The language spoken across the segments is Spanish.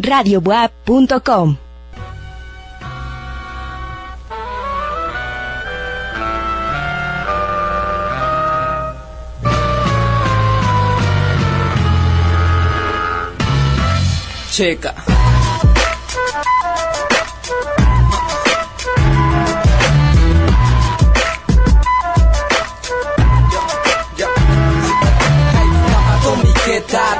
radiobuap.com. Checa.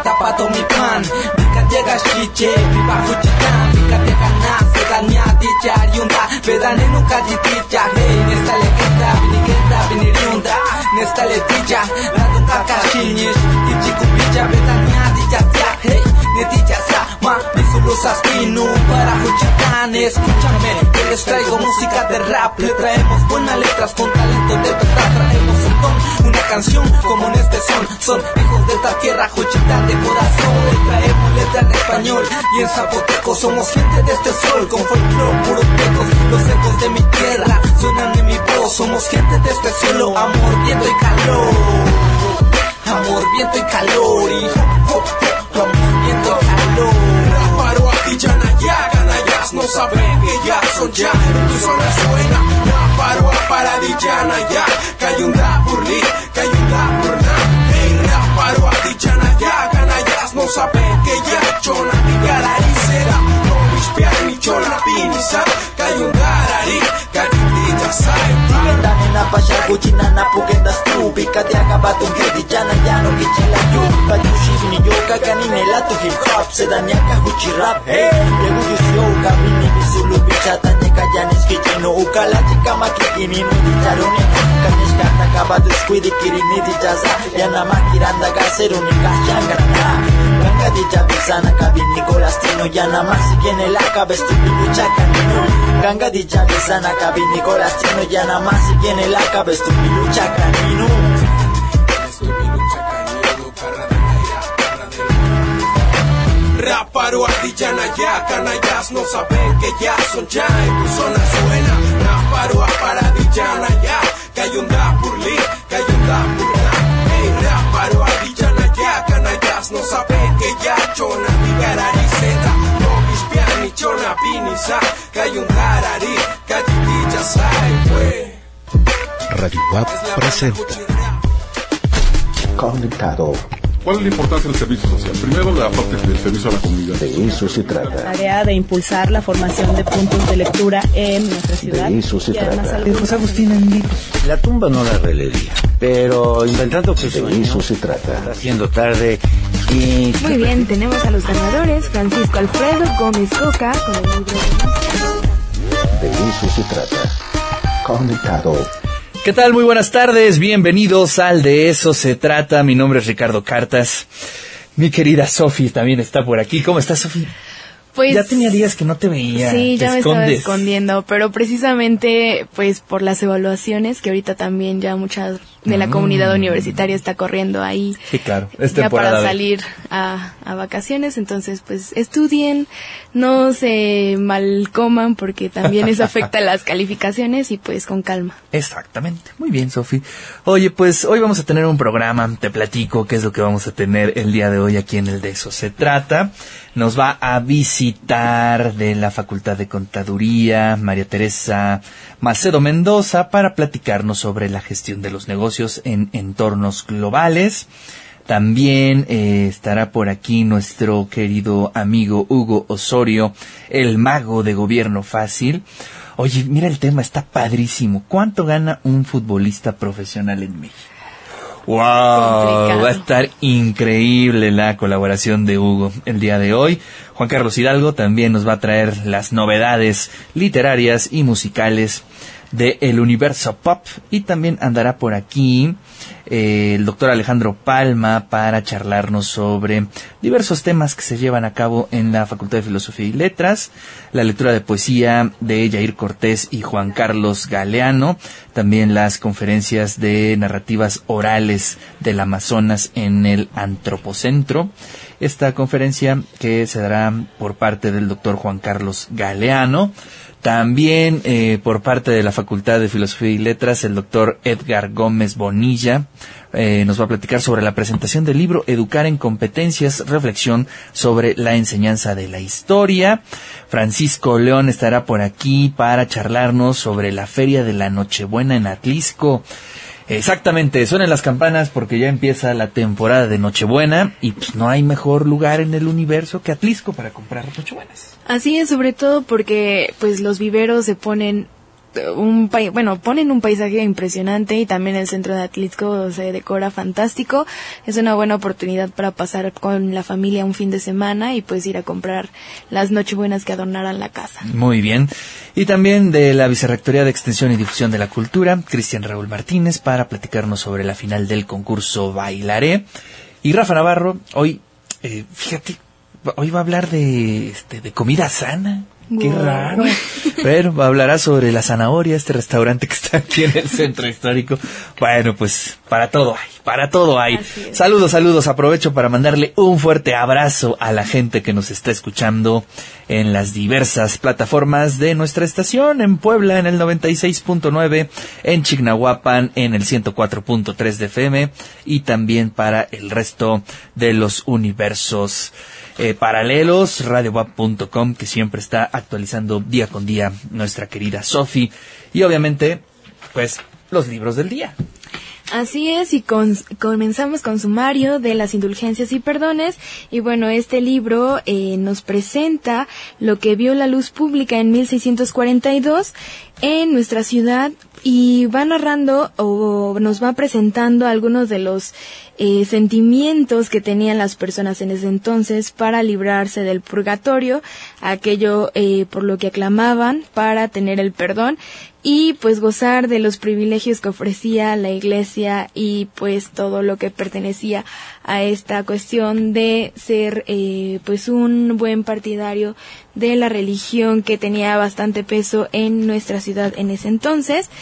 Tapato mi pan してビバフチタンピカテカナセガニャディチャリウンダベダネヌカジティチャヘイネスタレケタビニケタビニリウンダネスタレティチャラドンカカシニシティチクビチャベダニャディチャチャヘイネティチャサ ma, misulos aspinu Para fuchitan, escúchame Que les traigo música de rap. Le traemos buenas letras con talento de verdad. Traemos un don, una canción como en este son. Son hijos de esta tierra, Juchitán de corazón. Le traemos letra en español. Y en zapoteco Somos gente de este sol. Con folclore, puros pecos Los ecos de mi tierra suenan en mi voz. Somos gente de este cielo, amor, viento y calor. Amor, viento y calor y hop, amor, no saben que ya son ya. En tu zona suena, paro a paradillana ya. Cayunda burli, cayunda burna Hey, paro a ti, ya, canallas, no saben que ya chona. Mi gararicera, no mispiar ni chona pinisa Cayundarari, cayundita sai Dane na pasha guchina na pugendas tu Bika de akabatun gedi jana yano gichila yu Kayushi ni yo kagani nela tu hip hop Sedania ka huchi rap hey. Yegu yusyo kabini bisulu bichata Neka janis kichino ukala chika makikini no dicharoni Kanish kanta kabatu squidi kirini dichaza Yana makiranda gasero ni kashangarana Ganga dicha bisana kabini golastino Yana masi viene la cabeza tu pilucha canino Ganga dicha bisana kabini golastino Yana masi viene la cabeza tu pilucha canino Raparo ardillana ya, canallas no saben que ya son ya En tu zona suena, raparo a paradillana ya Cayunda purli, cayunda purla Hey, raparo ardillana ya, no saben que ya Chona mi garariceta, no mispiani chona pinisa Cayundarari, cayundilla sai, Radio WAP presenta. Conectado. ¿Cuál es la importancia del servicio social? Primero, la parte del servicio a la comunidad. De eso se trata. Tarea de impulsar la formación de puntos de lectura en nuestra ciudad. De eso se y trata. algunos- José Agustín en. La tumba no la releería, pero inventando que De eso se trata. haciendo tarde y Muy bien, tenemos a los ganadores. Francisco Alfredo Gómez Coca con el libro de De eso se trata. Conectado. ¿Qué tal? Muy buenas tardes, bienvenidos al De Eso Se Trata. Mi nombre es Ricardo Cartas. Mi querida Sofi también está por aquí. ¿Cómo estás, Sofi? Pues ya tenía días que no te veía. Sí, Te ya me estaba escondiendo, pero precisamente pues por las evaluaciones que ahorita también ya mucha de la Mm. comunidad universitaria está corriendo ahí Sí, claro. Es ya para salir a, a vacaciones, entonces pues estudien, no se malcoman porque también eso afecta las calificaciones y pues con calma. Exactamente. Muy bien, Sofi. Oye, pues hoy vamos a tener un programa. Te platico qué es lo que vamos a tener el día de hoy aquí en el de eso se trata. Nos va a visitar de la Facultad de Contaduría María Teresa Macedo Mendoza para platicarnos sobre la gestión de los negocios en entornos globales. También eh, estará por aquí nuestro querido amigo Hugo Osorio, el mago de gobierno fácil. Oye, mira el tema, está padrísimo. ¿Cuánto gana un futbolista profesional en México? ¡Wow! Complicado. Va a estar increíble la colaboración de Hugo el día de hoy. Juan Carlos Hidalgo también nos va a traer las novedades literarias y musicales de el universo pop y también andará por aquí eh, el doctor Alejandro Palma para charlarnos sobre diversos temas que se llevan a cabo en la Facultad de Filosofía y Letras, la lectura de poesía de Jair Cortés y Juan Carlos Galeano, también las conferencias de narrativas orales del Amazonas en el Antropocentro esta conferencia que se dará por parte del doctor Juan Carlos Galeano. También eh, por parte de la Facultad de Filosofía y Letras, el doctor Edgar Gómez Bonilla eh, nos va a platicar sobre la presentación del libro Educar en Competencias, reflexión sobre la enseñanza de la historia. Francisco León estará por aquí para charlarnos sobre la Feria de la Nochebuena en Atlisco. Exactamente, suenan las campanas porque ya empieza la temporada de Nochebuena y pues no hay mejor lugar en el universo que Atlisco para comprar Nochebuenas. Así es, sobre todo porque pues los viveros se ponen un pai- bueno, ponen un paisaje impresionante y también el centro de Atlisco se decora fantástico. Es una buena oportunidad para pasar con la familia un fin de semana y pues ir a comprar las nochebuenas que adornarán la casa. Muy bien. Y también de la Vicerrectoría de Extensión y Difusión de la Cultura, Cristian Raúl Martínez, para platicarnos sobre la final del concurso Bailaré. Y Rafa Navarro, hoy, eh, fíjate, hoy va a hablar de, este, de comida sana. Qué Wow. raro. Pero hablará sobre la zanahoria, este restaurante que está aquí en el centro histórico. Bueno, pues para todo hay, para todo hay. Saludos, saludos. Aprovecho para mandarle un fuerte abrazo a la gente que nos está escuchando en las diversas plataformas de nuestra estación, en Puebla en el 96.9, en Chignahuapan en el 104.3 de FM y también para el resto de los universos eh, paralelos, radiowap.com, que siempre está actualizando día con día nuestra querida Sofi. Y obviamente, pues, los libros del día. Así es, y con- comenzamos con sumario de las indulgencias y perdones. Y bueno, este libro eh, nos presenta lo que vio la luz pública en 1642 en nuestra ciudad y va narrando o nos va presentando algunos de los eh, sentimientos que tenían las personas en ese entonces para librarse del purgatorio, aquello eh, por lo que aclamaban para tener el perdón y pues gozar de los privilegios que ofrecía la iglesia y pues todo lo que pertenecía a esta cuestión de ser eh, pues un buen partidario de la religión que tenía bastante peso en nuestra ciudad en ese entonces.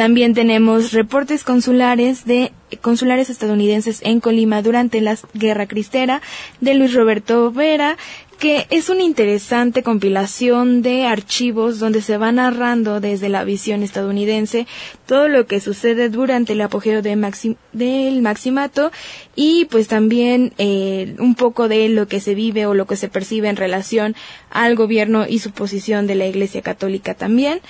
También tenemos reportes consulares de consulares estadounidenses en Colima durante la Guerra Cristera de Luis Roberto Vera que es una interesante compilación de archivos donde se va narrando desde la visión estadounidense todo lo que sucede durante el apogeo de del maximato y pues también eh, un poco de lo que se vive o lo que se percibe en relación al gobierno y su posición de la Iglesia Católica también.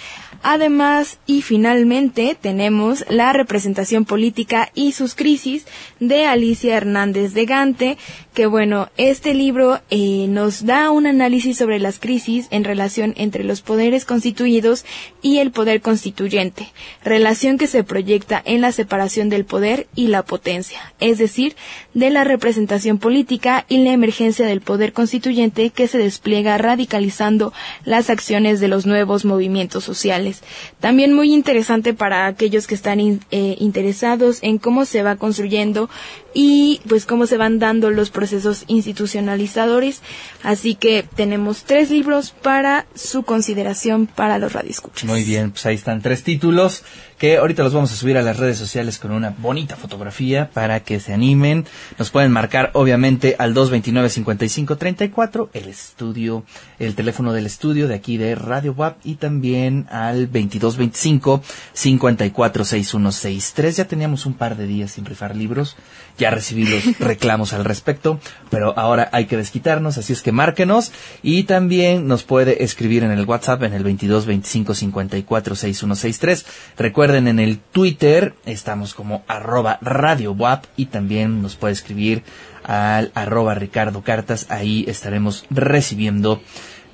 Además y finalmente tenemos la representación política y sus crisis de Alicia Hernández de Gante, que bueno, este libro eh, nos da un análisis sobre las crisis en relación entre los poderes constituidos y el poder constituyente, relación que se proyecta en la separación del poder y la potencia, es decir, de la representación política y la emergencia del poder constituyente que se despliega radicalizando las acciones de los nuevos movimientos sociales. También muy interesante para aquellos que están in- eh, interesados en cómo se va construyendo y pues cómo se van dando los procesos institucionalizadores. Así que tenemos tres libros para su consideración para los radioescuchas. Muy bien, pues ahí están tres títulos que ahorita los vamos a subir a las redes sociales con una bonita fotografía para que se animen. Nos pueden marcar obviamente al 229-5534, el estudio, el teléfono del estudio de aquí de Radio WAP y también al 2225-546163. Ya teníamos un par de días sin rifar libros, ya recibí los reclamos al respecto, pero ahora hay que desquitarnos, así es que márquenos y también nos puede escribir en el WhatsApp en el 2225-546163. Recuerden en el Twitter estamos como arroba Radio WAP y también nos puede escribir al arroba Ricardo Cartas, ahí estaremos recibiendo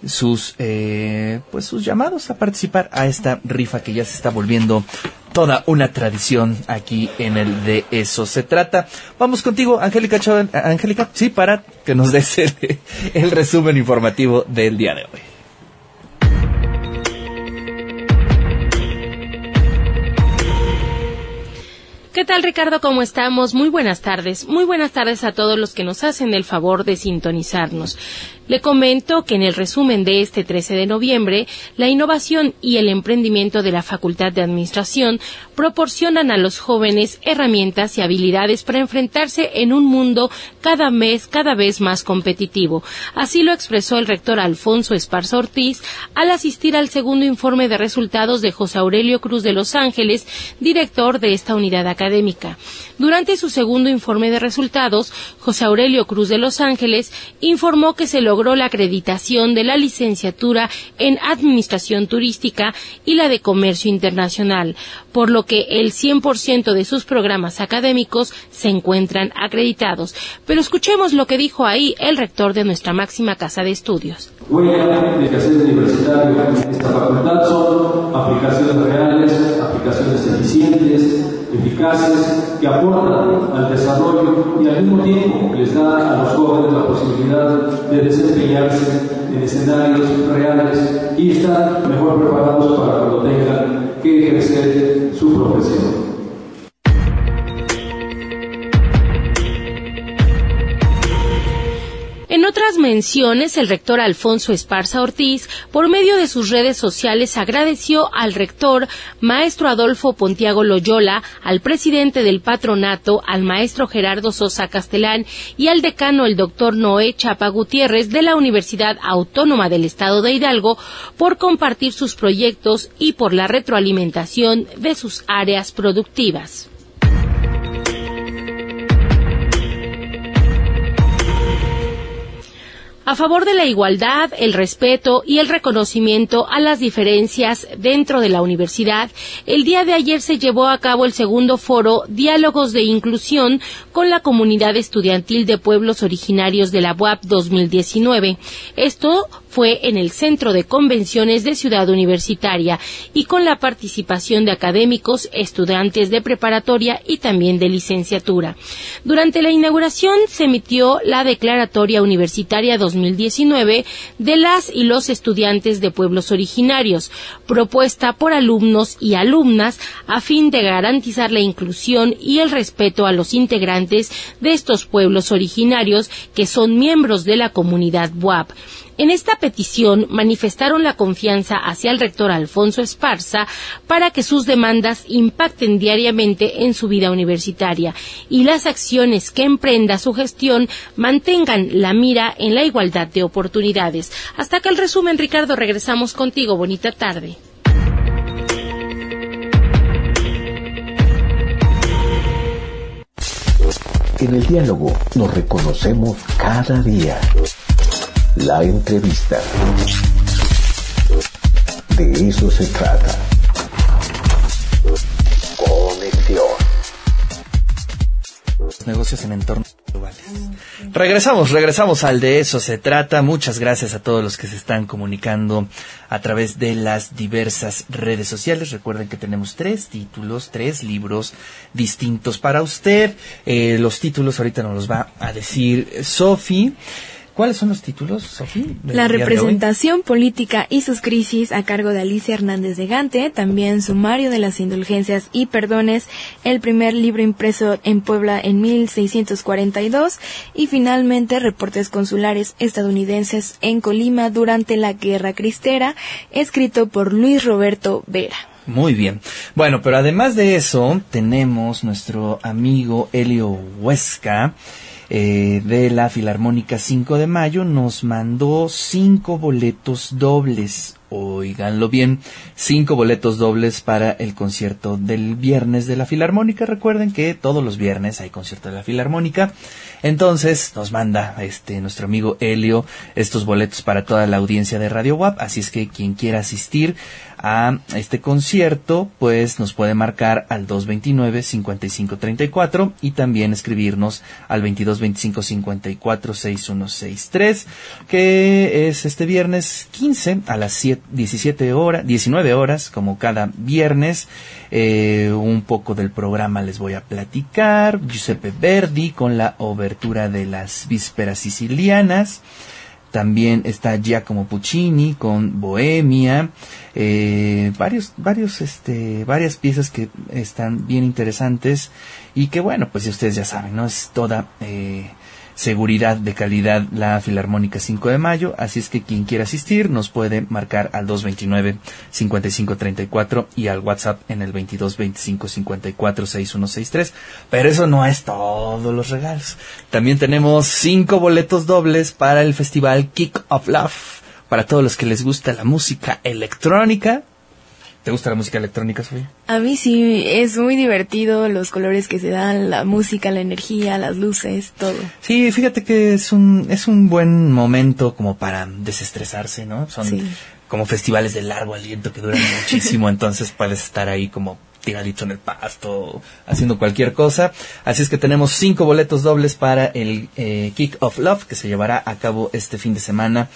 sus eh, pues sus llamados a participar a esta rifa que ya se está volviendo toda una tradición aquí en el de eso se trata. Vamos contigo, Angélica Chávez- Angélica, sí, para que nos des el, el resumen informativo del día de hoy. ¿Qué tal Ricardo? ¿Cómo estamos? Muy buenas tardes. Muy buenas tardes a todos los que nos hacen el favor de sintonizarnos. Le comento que en el resumen de este 13 de noviembre, la innovación y el emprendimiento de la Facultad de Administración proporcionan a los jóvenes herramientas y habilidades para enfrentarse en un mundo cada mes cada vez más competitivo. Así lo expresó el rector Alfonso Esparza Ortiz al asistir al segundo informe de resultados de José Aurelio Cruz de Los Ángeles, director de esta unidad académica. Durante su segundo informe de resultados, José Aurelio Cruz de Los Ángeles informó que se logró la acreditación de la licenciatura en Administración Turística y la de Comercio Internacional, por lo que el 100% de sus programas académicos se encuentran acreditados. Pero escuchemos lo que dijo ahí el rector de nuestra máxima casa de estudios. Universitario en esta facultad son aplicaciones reales, aplicaciones eficientes, eficaces, que aportan al desarrollo y al mismo tiempo les da a los jóvenes la posibilidad de desempeñarse en escenarios reales y estar mejor preparados para cuando tengan que ejercer su profesión. Otras menciones, el rector Alfonso Esparza Ortiz, por medio de sus redes sociales, agradeció al rector, maestro Adolfo Pontiago Loyola, al presidente del patronato, al maestro Gerardo Sosa Castelán y al decano, el doctor Noé Chapa Gutiérrez, de la Universidad Autónoma del Estado de Hidalgo, por compartir sus proyectos y por la retroalimentación de sus áreas productivas. A favor de la igualdad, el respeto y el reconocimiento a las diferencias dentro de la universidad, el día de ayer se llevó a cabo el segundo foro Diálogos de Inclusión con la comunidad estudiantil de pueblos originarios de la UAP 2019. Esto fue en el Centro de Convenciones de Ciudad Universitaria y con la participación de académicos, estudiantes de preparatoria y también de licenciatura. Durante la inauguración se emitió la Declaratoria Universitaria 2019 de las y los estudiantes de pueblos originarios, propuesta por alumnos y alumnas a fin de garantizar la inclusión y el respeto a los integrantes de estos pueblos originarios que son miembros de la comunidad WAP. En esta petición manifestaron la confianza hacia el rector Alfonso Esparza para que sus demandas impacten diariamente en su vida universitaria y las acciones que emprenda su gestión mantengan la mira en la igualdad de oportunidades. Hasta que el resumen, Ricardo, regresamos contigo. Bonita tarde. En el diálogo nos reconocemos cada día. La entrevista. De eso se trata. Conexión. Negocios en entornos globales. Regresamos, regresamos al de eso se trata. Muchas gracias a todos los que se están comunicando a través de las diversas redes sociales. Recuerden que tenemos tres títulos, tres libros distintos para usted. Eh, los títulos ahorita nos los va a decir Sofi. ¿Cuáles son los títulos, Sofía? La representación política y sus crisis a cargo de Alicia Hernández de Gante, también Sumario de las Indulgencias y Perdones, el primer libro impreso en Puebla en 1642 y finalmente Reportes Consulares Estadounidenses en Colima durante la Guerra Cristera, escrito por Luis Roberto Vera. Muy bien. Bueno, pero además de eso, tenemos nuestro amigo Helio Huesca, eh, de la Filarmónica 5 de Mayo nos mandó cinco boletos dobles. Oiganlo bien, cinco boletos dobles para el concierto del viernes de la Filarmónica. Recuerden que todos los viernes hay concierto de la Filarmónica. Entonces nos manda este nuestro amigo Helio estos boletos para toda la audiencia de Radio WAP. Así es que quien quiera asistir a este concierto, pues nos puede marcar al 229-5534 y también escribirnos al 2225-546163, que es este viernes 15 a las 7, 17 horas, 19 horas, como cada viernes. Eh, un poco del programa les voy a platicar. Giuseppe Verdi con la obertura de las vísperas sicilianas. También está Giacomo Puccini con Bohemia, eh, varios, varios, este, varias piezas que están bien interesantes y que bueno, pues ustedes ya saben, ¿no? Es toda, eh, seguridad de calidad la Filarmónica 5 de Mayo, así es que quien quiera asistir nos puede marcar al 229-5534 y al WhatsApp en el 2225-546163. Pero eso no es todos los regalos. También tenemos cinco boletos dobles para el festival Kick of Love, para todos los que les gusta la música electrónica. ¿Te gusta la música electrónica, Sofía? A mí sí, es muy divertido los colores que se dan, la música, la energía, las luces, todo. Sí, fíjate que es un, es un buen momento como para desestresarse, ¿no? Son Sí. como festivales de largo aliento que duran muchísimo, entonces puedes estar ahí como tiradito en el pasto, haciendo cualquier cosa. Así es que tenemos cinco boletos dobles para el eh, Kick of Love que se llevará a cabo este fin de semana.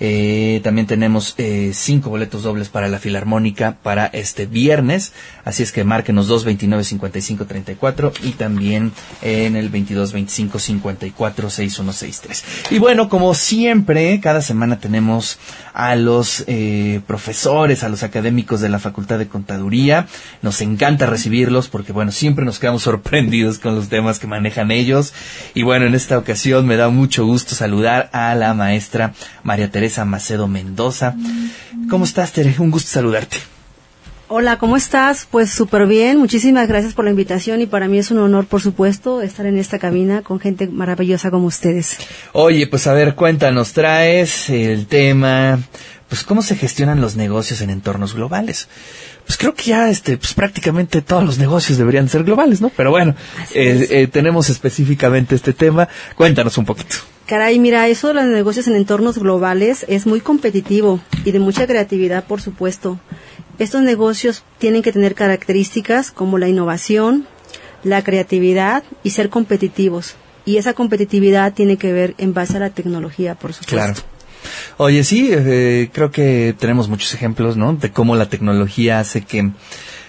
Eh, también tenemos eh, cinco boletos dobles para la Filarmónica para este viernes. Así es que márquenos 229-5534 y también en el 2225-546163. Y bueno, como siempre, cada semana tenemos a los eh, profesores, a los académicos de la Facultad de Contaduría. Nos encanta recibirlos porque, bueno, siempre nos quedamos sorprendidos con los temas que manejan ellos. Y bueno, en esta ocasión me da mucho gusto saludar a la maestra María Teresa Macedo Mendoza. ¿Cómo estás, Tere? Un gusto saludarte. Hola, ¿cómo estás? Pues súper bien, muchísimas gracias por la invitación y para mí es un honor, por supuesto, estar en esta cabina con gente maravillosa como ustedes. Oye, pues a ver, cuéntanos, traes el tema, pues cómo se gestionan los negocios en entornos globales. Pues creo que ya, este, pues prácticamente todos los negocios deberían ser globales, ¿no? Pero bueno, eh, eh, tenemos específicamente este tema. Cuéntanos un poquito. Caray, mira, eso de los negocios en entornos globales es muy competitivo y de mucha creatividad, por supuesto. Estos negocios tienen que tener características como la innovación, la creatividad y ser competitivos. Y esa competitividad tiene que ver en base a la tecnología, por supuesto. Claro. Oye, sí, eh, creo que tenemos muchos ejemplos, ¿no? De cómo la tecnología hace que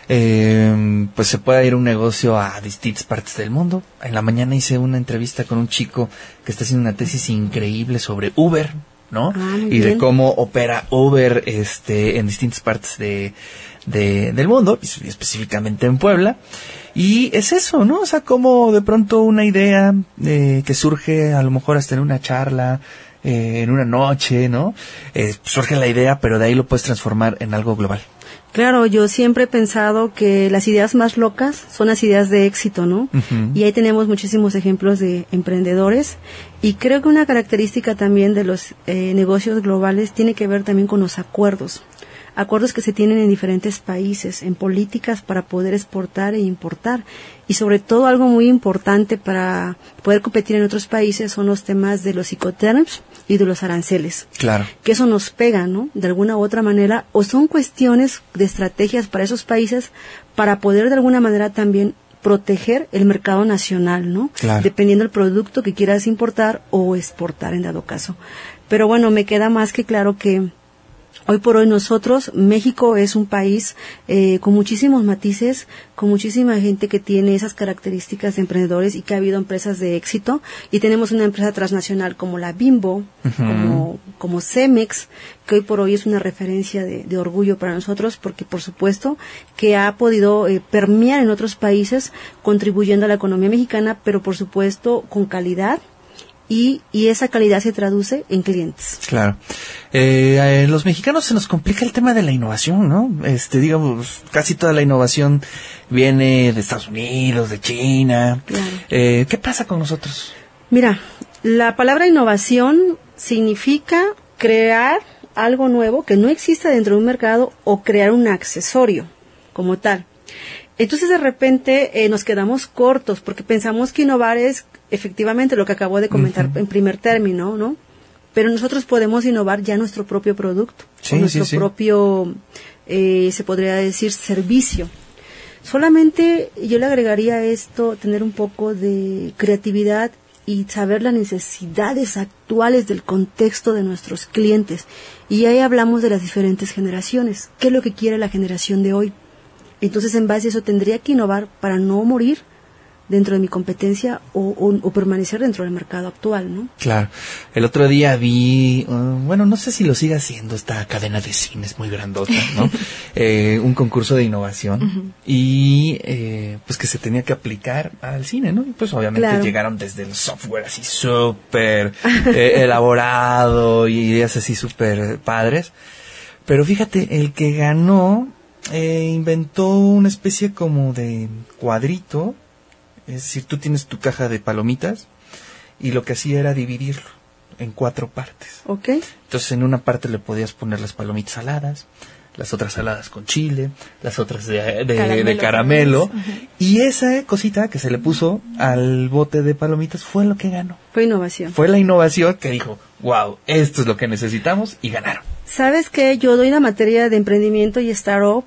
eh, pues se pueda ir un negocio a distintas partes del mundo. En la mañana hice una entrevista con un chico que está haciendo una tesis increíble sobre Uber, ¿no? Ah, y de cómo opera Uber este en distintas partes de, de- del mundo, y específicamente en Puebla. Y es eso, ¿no? O sea, como de pronto una idea eh, que surge a lo mejor hasta en una charla, eh, en una noche, ¿no? Eh, surge la idea, pero de ahí lo puedes transformar en algo global. Claro, yo siempre he pensado que las ideas más locas son las ideas de éxito, ¿no? Y ahí tenemos muchísimos ejemplos de emprendedores. Y creo que una característica también de los eh, negocios globales tiene que ver también con los acuerdos. Acuerdos que se tienen en diferentes países, en políticas para poder exportar e importar. Y sobre todo algo muy importante para poder competir en otros países son los temas de los psicoterms y de los aranceles Claro. que eso nos pega, ¿no? De alguna u otra manera, o son cuestiones de estrategias para esos países para poder de alguna manera también proteger el mercado nacional, ¿no? Claro. Dependiendo del producto que quieras importar o exportar en dado caso. Pero bueno, me queda más que claro que Hoy por hoy nosotros, México es un país eh, con muchísimos matices, con muchísima gente que tiene esas características de emprendedores y que ha habido empresas de éxito. Y tenemos una empresa transnacional como la Bimbo, como, como Cemex, que hoy por hoy es una referencia de, de orgullo para nosotros porque por supuesto que ha podido eh, permear en otros países contribuyendo a la economía mexicana, pero por supuesto con calidad y, y esa calidad se traduce en clientes. Claro. Eh, a los mexicanos se nos complica el tema de la innovación, ¿no? Este, digamos, casi toda la innovación viene de Estados Unidos, de China. Eh, ¿Qué pasa con nosotros? Mira, la palabra innovación significa crear algo nuevo que no exista dentro de un mercado o crear un accesorio como tal. Entonces de repente eh, nos quedamos cortos porque pensamos que innovar es efectivamente lo que acabo de comentar en primer término, ¿no? Pero nosotros podemos innovar ya nuestro propio producto, Sí, o nuestro sí, sí. propio, eh, se podría decir, servicio. Solamente yo le agregaría a esto tener un poco de creatividad y saber las necesidades actuales del contexto de nuestros clientes. Y ahí hablamos de las diferentes generaciones. ¿Qué es lo que quiere la generación de hoy? Entonces, en base a eso, tendría que innovar para no morir dentro de mi competencia o, o- o permanecer dentro del mercado actual, ¿no? Claro. El otro día vi, uh, bueno, no sé si lo sigue haciendo esta cadena de cines muy grandota, ¿no? Eh, un concurso de innovación y eh, pues que se tenía que aplicar al cine, ¿no? Y pues obviamente Claro. llegaron desde el software así súper eh, elaborado y ideas así súper padres. Pero fíjate, el que ganó eh, inventó una especie como de cuadrito. Es decir, tú tienes tu caja de palomitas y lo que hacía era dividirlo en cuatro partes. ¿Ok? Entonces en una parte le podías poner las palomitas saladas, las otras saladas con chile, las otras de, de- de Caramelo. Y esa cosita que se le puso al bote de palomitas fue lo que ganó. Fue innovación. Fue la innovación que dijo, wow, esto es lo que necesitamos y ganaron. ¿Sabes qué? Yo doy la materia de emprendimiento y startup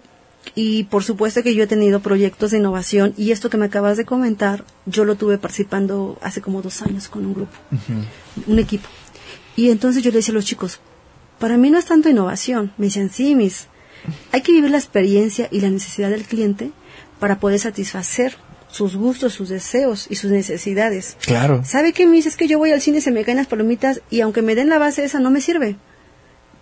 y por supuesto que yo he tenido proyectos de innovación y esto que me acabas de comentar, yo lo tuve participando hace como dos años con un grupo, un equipo. Y entonces yo le decía a los chicos, para mí no es tanto innovación. Me decían, sí, mis, hay que vivir la experiencia y la necesidad del cliente para poder satisfacer sus gustos, sus deseos y sus necesidades. Claro. ¿Sabe qué, mis? Es que yo voy al cine, se me caen las palomitas y aunque me den la base esa no me sirve.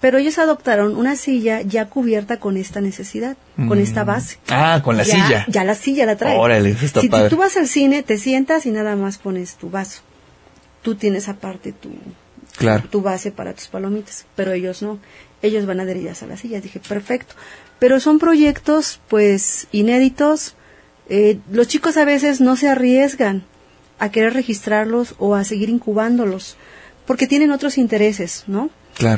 Pero ellos adoptaron una silla ya cubierta con esta necesidad, con Mm. esta base. Ah, con la Ya- silla. Ya la silla la trae. Órale, eso está si tú vas al cine, te sientas y nada más pones tu vaso. Tú tienes aparte tu, Claro. tu base para tus palomitas, pero ellos no. Ellos van adheridas a las sillas. Dije, perfecto. Pero son proyectos, pues, inéditos. Eh, los chicos a veces no se arriesgan a querer registrarlos o a seguir incubándolos, porque tienen otros intereses, ¿no?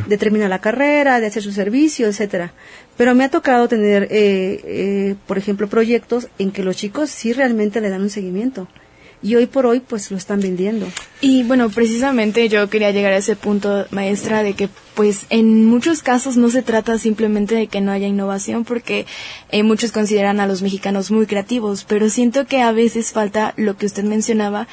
De terminar la carrera, de hacer su servicio, etcétera. Pero me ha tocado tener, eh, eh, por ejemplo, proyectos en que los chicos sí realmente le dan un seguimiento. Y hoy por hoy, pues lo están vendiendo. Y bueno, precisamente yo quería llegar a ese punto, maestra, de que pues en muchos casos no se trata simplemente de que no haya innovación, porque eh, muchos consideran a los mexicanos muy creativos, pero siento que a veces falta lo que usted mencionaba,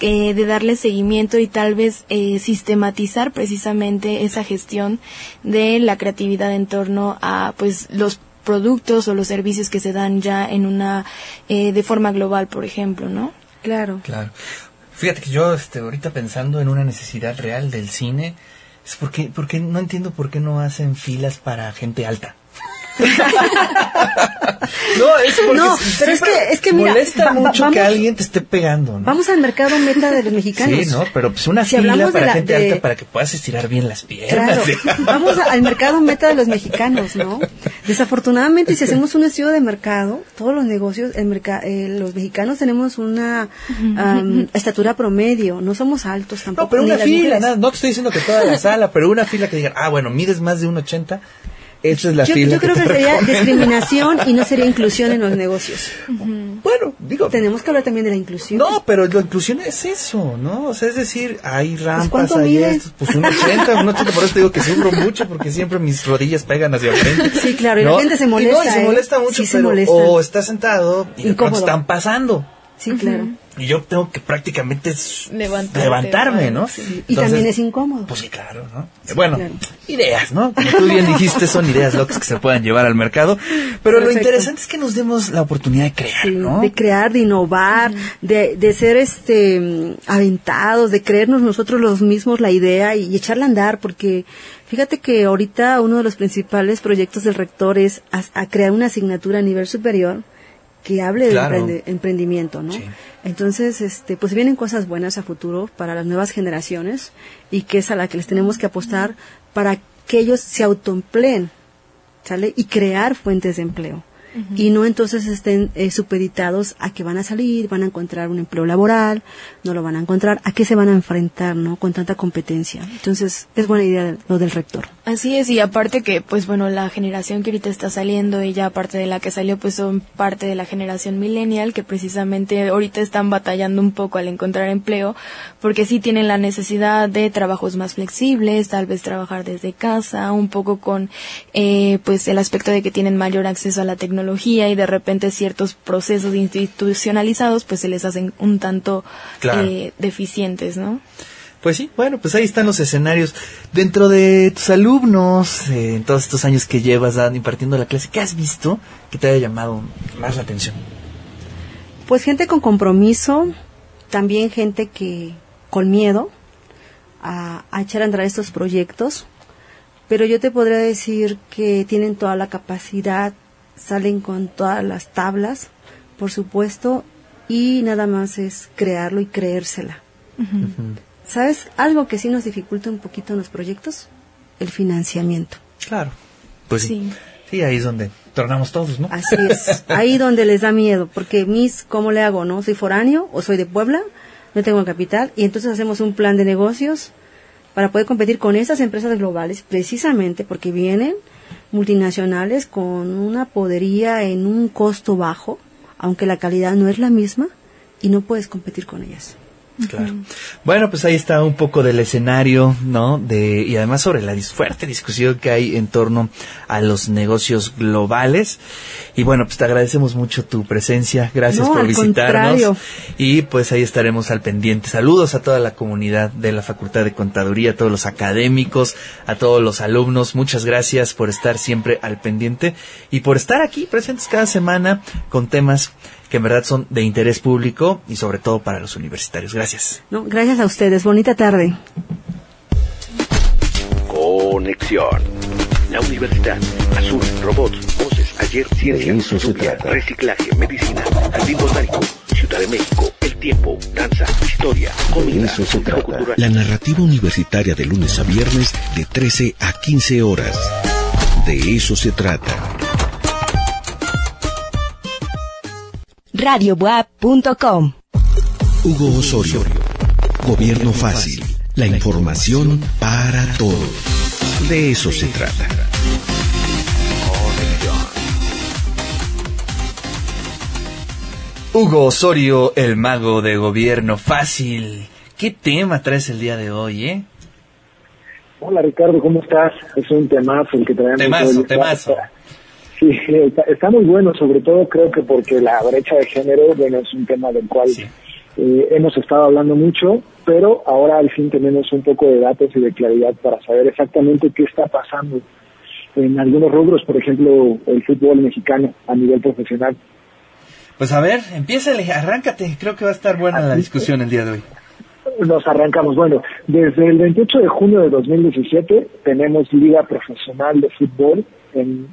eh, de darle seguimiento y tal vez eh, sistematizar precisamente esa gestión de la creatividad en torno a pues los productos o los servicios que se dan ya en una eh, de forma global, por ejemplo, ¿no? Claro. Claro. Fíjate que yo este, ahorita pensando en una necesidad real del cine, es porque, porque no entiendo por qué no hacen filas para gente alta. no, es porque No, pero es que- es que mira, molesta va- va- mucho que vamos- alguien te esté pegando, ¿no? Vamos al mercado meta de los mexicanos. Sí, ¿no? Pero pues una Si fila para la- gente de- alta para que puedas estirar bien las Claro, piernas. vamos a- al mercado meta de los mexicanos, ¿no? Desafortunadamente, si hacemos un estudio de mercado, todos los negocios, el merca- eh, los mexicanos tenemos una am, estatura promedio, no somos altos tampoco. No, pero una fila, nada, no te estoy diciendo que toda la sala, pero una fila que digan, ah, bueno, mides más de un 80, esa es la yo, fila. yo creo que te sería recomiendo. discriminación y no sería inclusión en los negocios. Bueno, digo. Tenemos que hablar también de la inclusión. No, pero la inclusión es eso, ¿no? O sea, es decir, hay rampas, ¿cuánto hay estos, pues un 80, un 80, por eso te digo que sufro mucho porque siempre mis rodillas pegan hacia frente. Sí, claro, y la gente se Y no, y molesta, se ¿eh? molesta mucho, Sí, se pero molesta. o está sentado y de están pasando. Sí, claro. Y yo tengo que prácticamente Levantarte, levantarme, ¿no? Y Entonces, también es incómodo. Pues sí, claro, ¿no? bueno, claro. ideas, ¿no? Como tú bien dijiste, son ideas locas que se puedan llevar al mercado. Pero lo interesante es que nos demos la oportunidad de crear, Sí, ¿no? de crear, de innovar, de, de ser este aventados, de creernos nosotros los mismos la idea y, echarla a andar, porque fíjate que ahorita uno de los principales proyectos del rector es a, a crear una asignatura a nivel superior que hable Claro. de emprendimiento, ¿no? Entonces, este, pues vienen cosas buenas a futuro para las nuevas generaciones y que es a la que les tenemos que apostar para que ellos se autoempleen, ¿sale? Y crear fuentes de empleo. Y no entonces estén eh, supeditados a que van a salir, van a encontrar un empleo laboral, no lo van a encontrar, a qué se van a enfrentar, ¿no? Con tanta competencia. Entonces, es buena idea lo del rector. Así es, y aparte que, pues bueno, la generación que ahorita está saliendo, y ya aparte de la que salió, pues son parte de la generación millennial, que precisamente ahorita están batallando un poco al encontrar empleo, porque sí tienen la necesidad de trabajos más flexibles, tal vez trabajar desde casa, un poco con, eh, pues el aspecto de que tienen mayor acceso a la tecnología y de repente ciertos procesos institucionalizados, pues se les hacen un tanto Claro. eh, deficientes, ¿no? Pues sí, bueno, pues ahí están los escenarios. Dentro de tus alumnos, eh, en todos estos años que llevas dando, impartiendo la clase, ¿qué has visto que te haya llamado más la atención? Pues gente con compromiso, también gente que con miedo a, a echar a andar estos proyectos, pero yo te podría decir que tienen toda la capacidad, salen con todas las tablas, por supuesto, y nada más es crearlo y creérsela. ¿Sabes? Algo que sí nos dificulta un poquito en los proyectos, el financiamiento. Claro. Pues sí. Sí, ahí es donde tornamos todos, ¿no? Así es. ahí donde les da miedo, porque mis, ¿cómo le hago, no? ¿Soy foráneo o soy de Puebla? No tengo capital y entonces hacemos un plan de negocios para poder competir con esas empresas globales, precisamente porque vienen multinacionales con una podería en un costo bajo, aunque la calidad no es la misma, y no puedes competir con ellas. Claro. Bueno, pues ahí está un poco del escenario, ¿no? De, y además sobre la fuerte discusión que hay en torno a los negocios globales. Y bueno, pues te agradecemos mucho tu presencia. Gracias por visitarnos. Y pues ahí estaremos al pendiente. Saludos a toda la comunidad de la Facultad de Contaduría, a todos los académicos, a todos los alumnos. Muchas gracias por estar siempre al pendiente y por estar aquí presentes cada semana con temas que en verdad son de interés público y sobre todo para los universitarios. Gracias. No, gracias a ustedes. Bonita tarde. Conexión. La universidad, azul, robots, voces, ayer, ciencia, reciclaje, medicina, jardín botánico, Ciudad de México, el tiempo, danza, historia, comida, eso se trata. La narrativa universitaria de lunes a viernes de 13 a 15 horas. De eso se trata. radiobuap.com. Hugo Osorio. Gobierno fácil. La información para todos. De eso se trata. Hugo Osorio, el mago de gobierno fácil. ¿Qué tema traes el día de hoy, eh? Hola Ricardo, ¿cómo estás? Es un temazo el que traemos. Temazo, temazo. Sí, está, muy bueno, sobre todo creo que porque la brecha de género, bueno, es un tema del cual eh, hemos estado hablando mucho, pero ahora al fin tenemos un poco de datos y de claridad para saber exactamente qué está pasando en algunos rubros, por ejemplo, el fútbol mexicano a nivel profesional. Pues a ver, empieza, arráncate, creo que va a estar buena la discusión el día de hoy. Nos arrancamos. Bueno, desde el 28 de junio de 2017 tenemos Liga Profesional de Fútbol en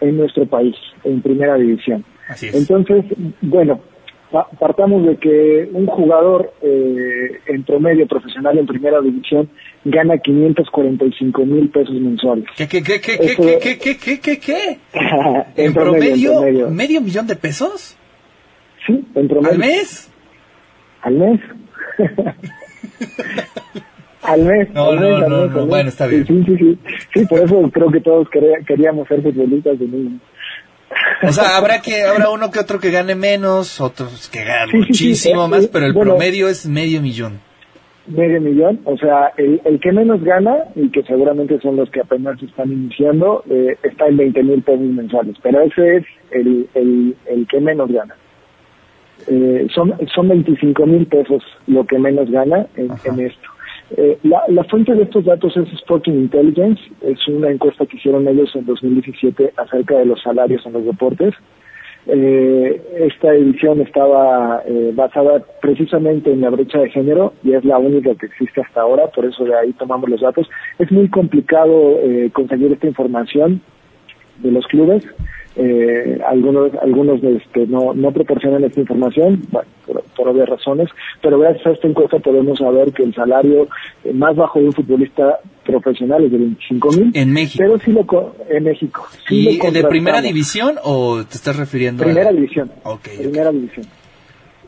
en nuestro país, en primera división. Así es. Entonces, bueno, partamos de que un jugador eh, en promedio profesional en primera división gana 545 mil pesos mensuales. ¿Qué, qué, qué, qué, qué, qué, qué, qué, qué, qué? ¿En, promedio, promedio, medio millón de pesos? Sí, en promedio. ¿Al mes? Al mes. al mes. No, no, no, bueno, está bien. Sí, sí, sí. Sí, por eso creo que todos queríamos ser futbolistas de niños. O sea, habrá que habrá uno que otro que gane menos, otros que ganen muchísimo más, pero el promedio es medio millón. Medio millón, o sea, el, el que menos gana, y que seguramente son los que apenas están iniciando, eh, está en 20 mil pesos mensuales, pero ese es el, el, el que menos gana. Eh, son, son 25 mil pesos lo que menos gana en, en esto. Eh, la, fuente de estos datos es Sporting Intelligence, es una encuesta que hicieron ellos en 2017 acerca de los salarios en los deportes. Eh, esta edición estaba eh, basada precisamente en la brecha de género y es la única que existe hasta ahora, por eso de ahí tomamos los datos. Es muy complicado conseguir esta información de los clubes eh, algunos algunos este, no, no proporcionan esta información bueno, por, obvias razones, pero gracias a esta encuesta podemos saber que el salario eh, más bajo de un futbolista profesional es de 25 mil. En México. Pero sí lo, en México. ¿Y de primera división o te estás refiriendo primera división. primera división.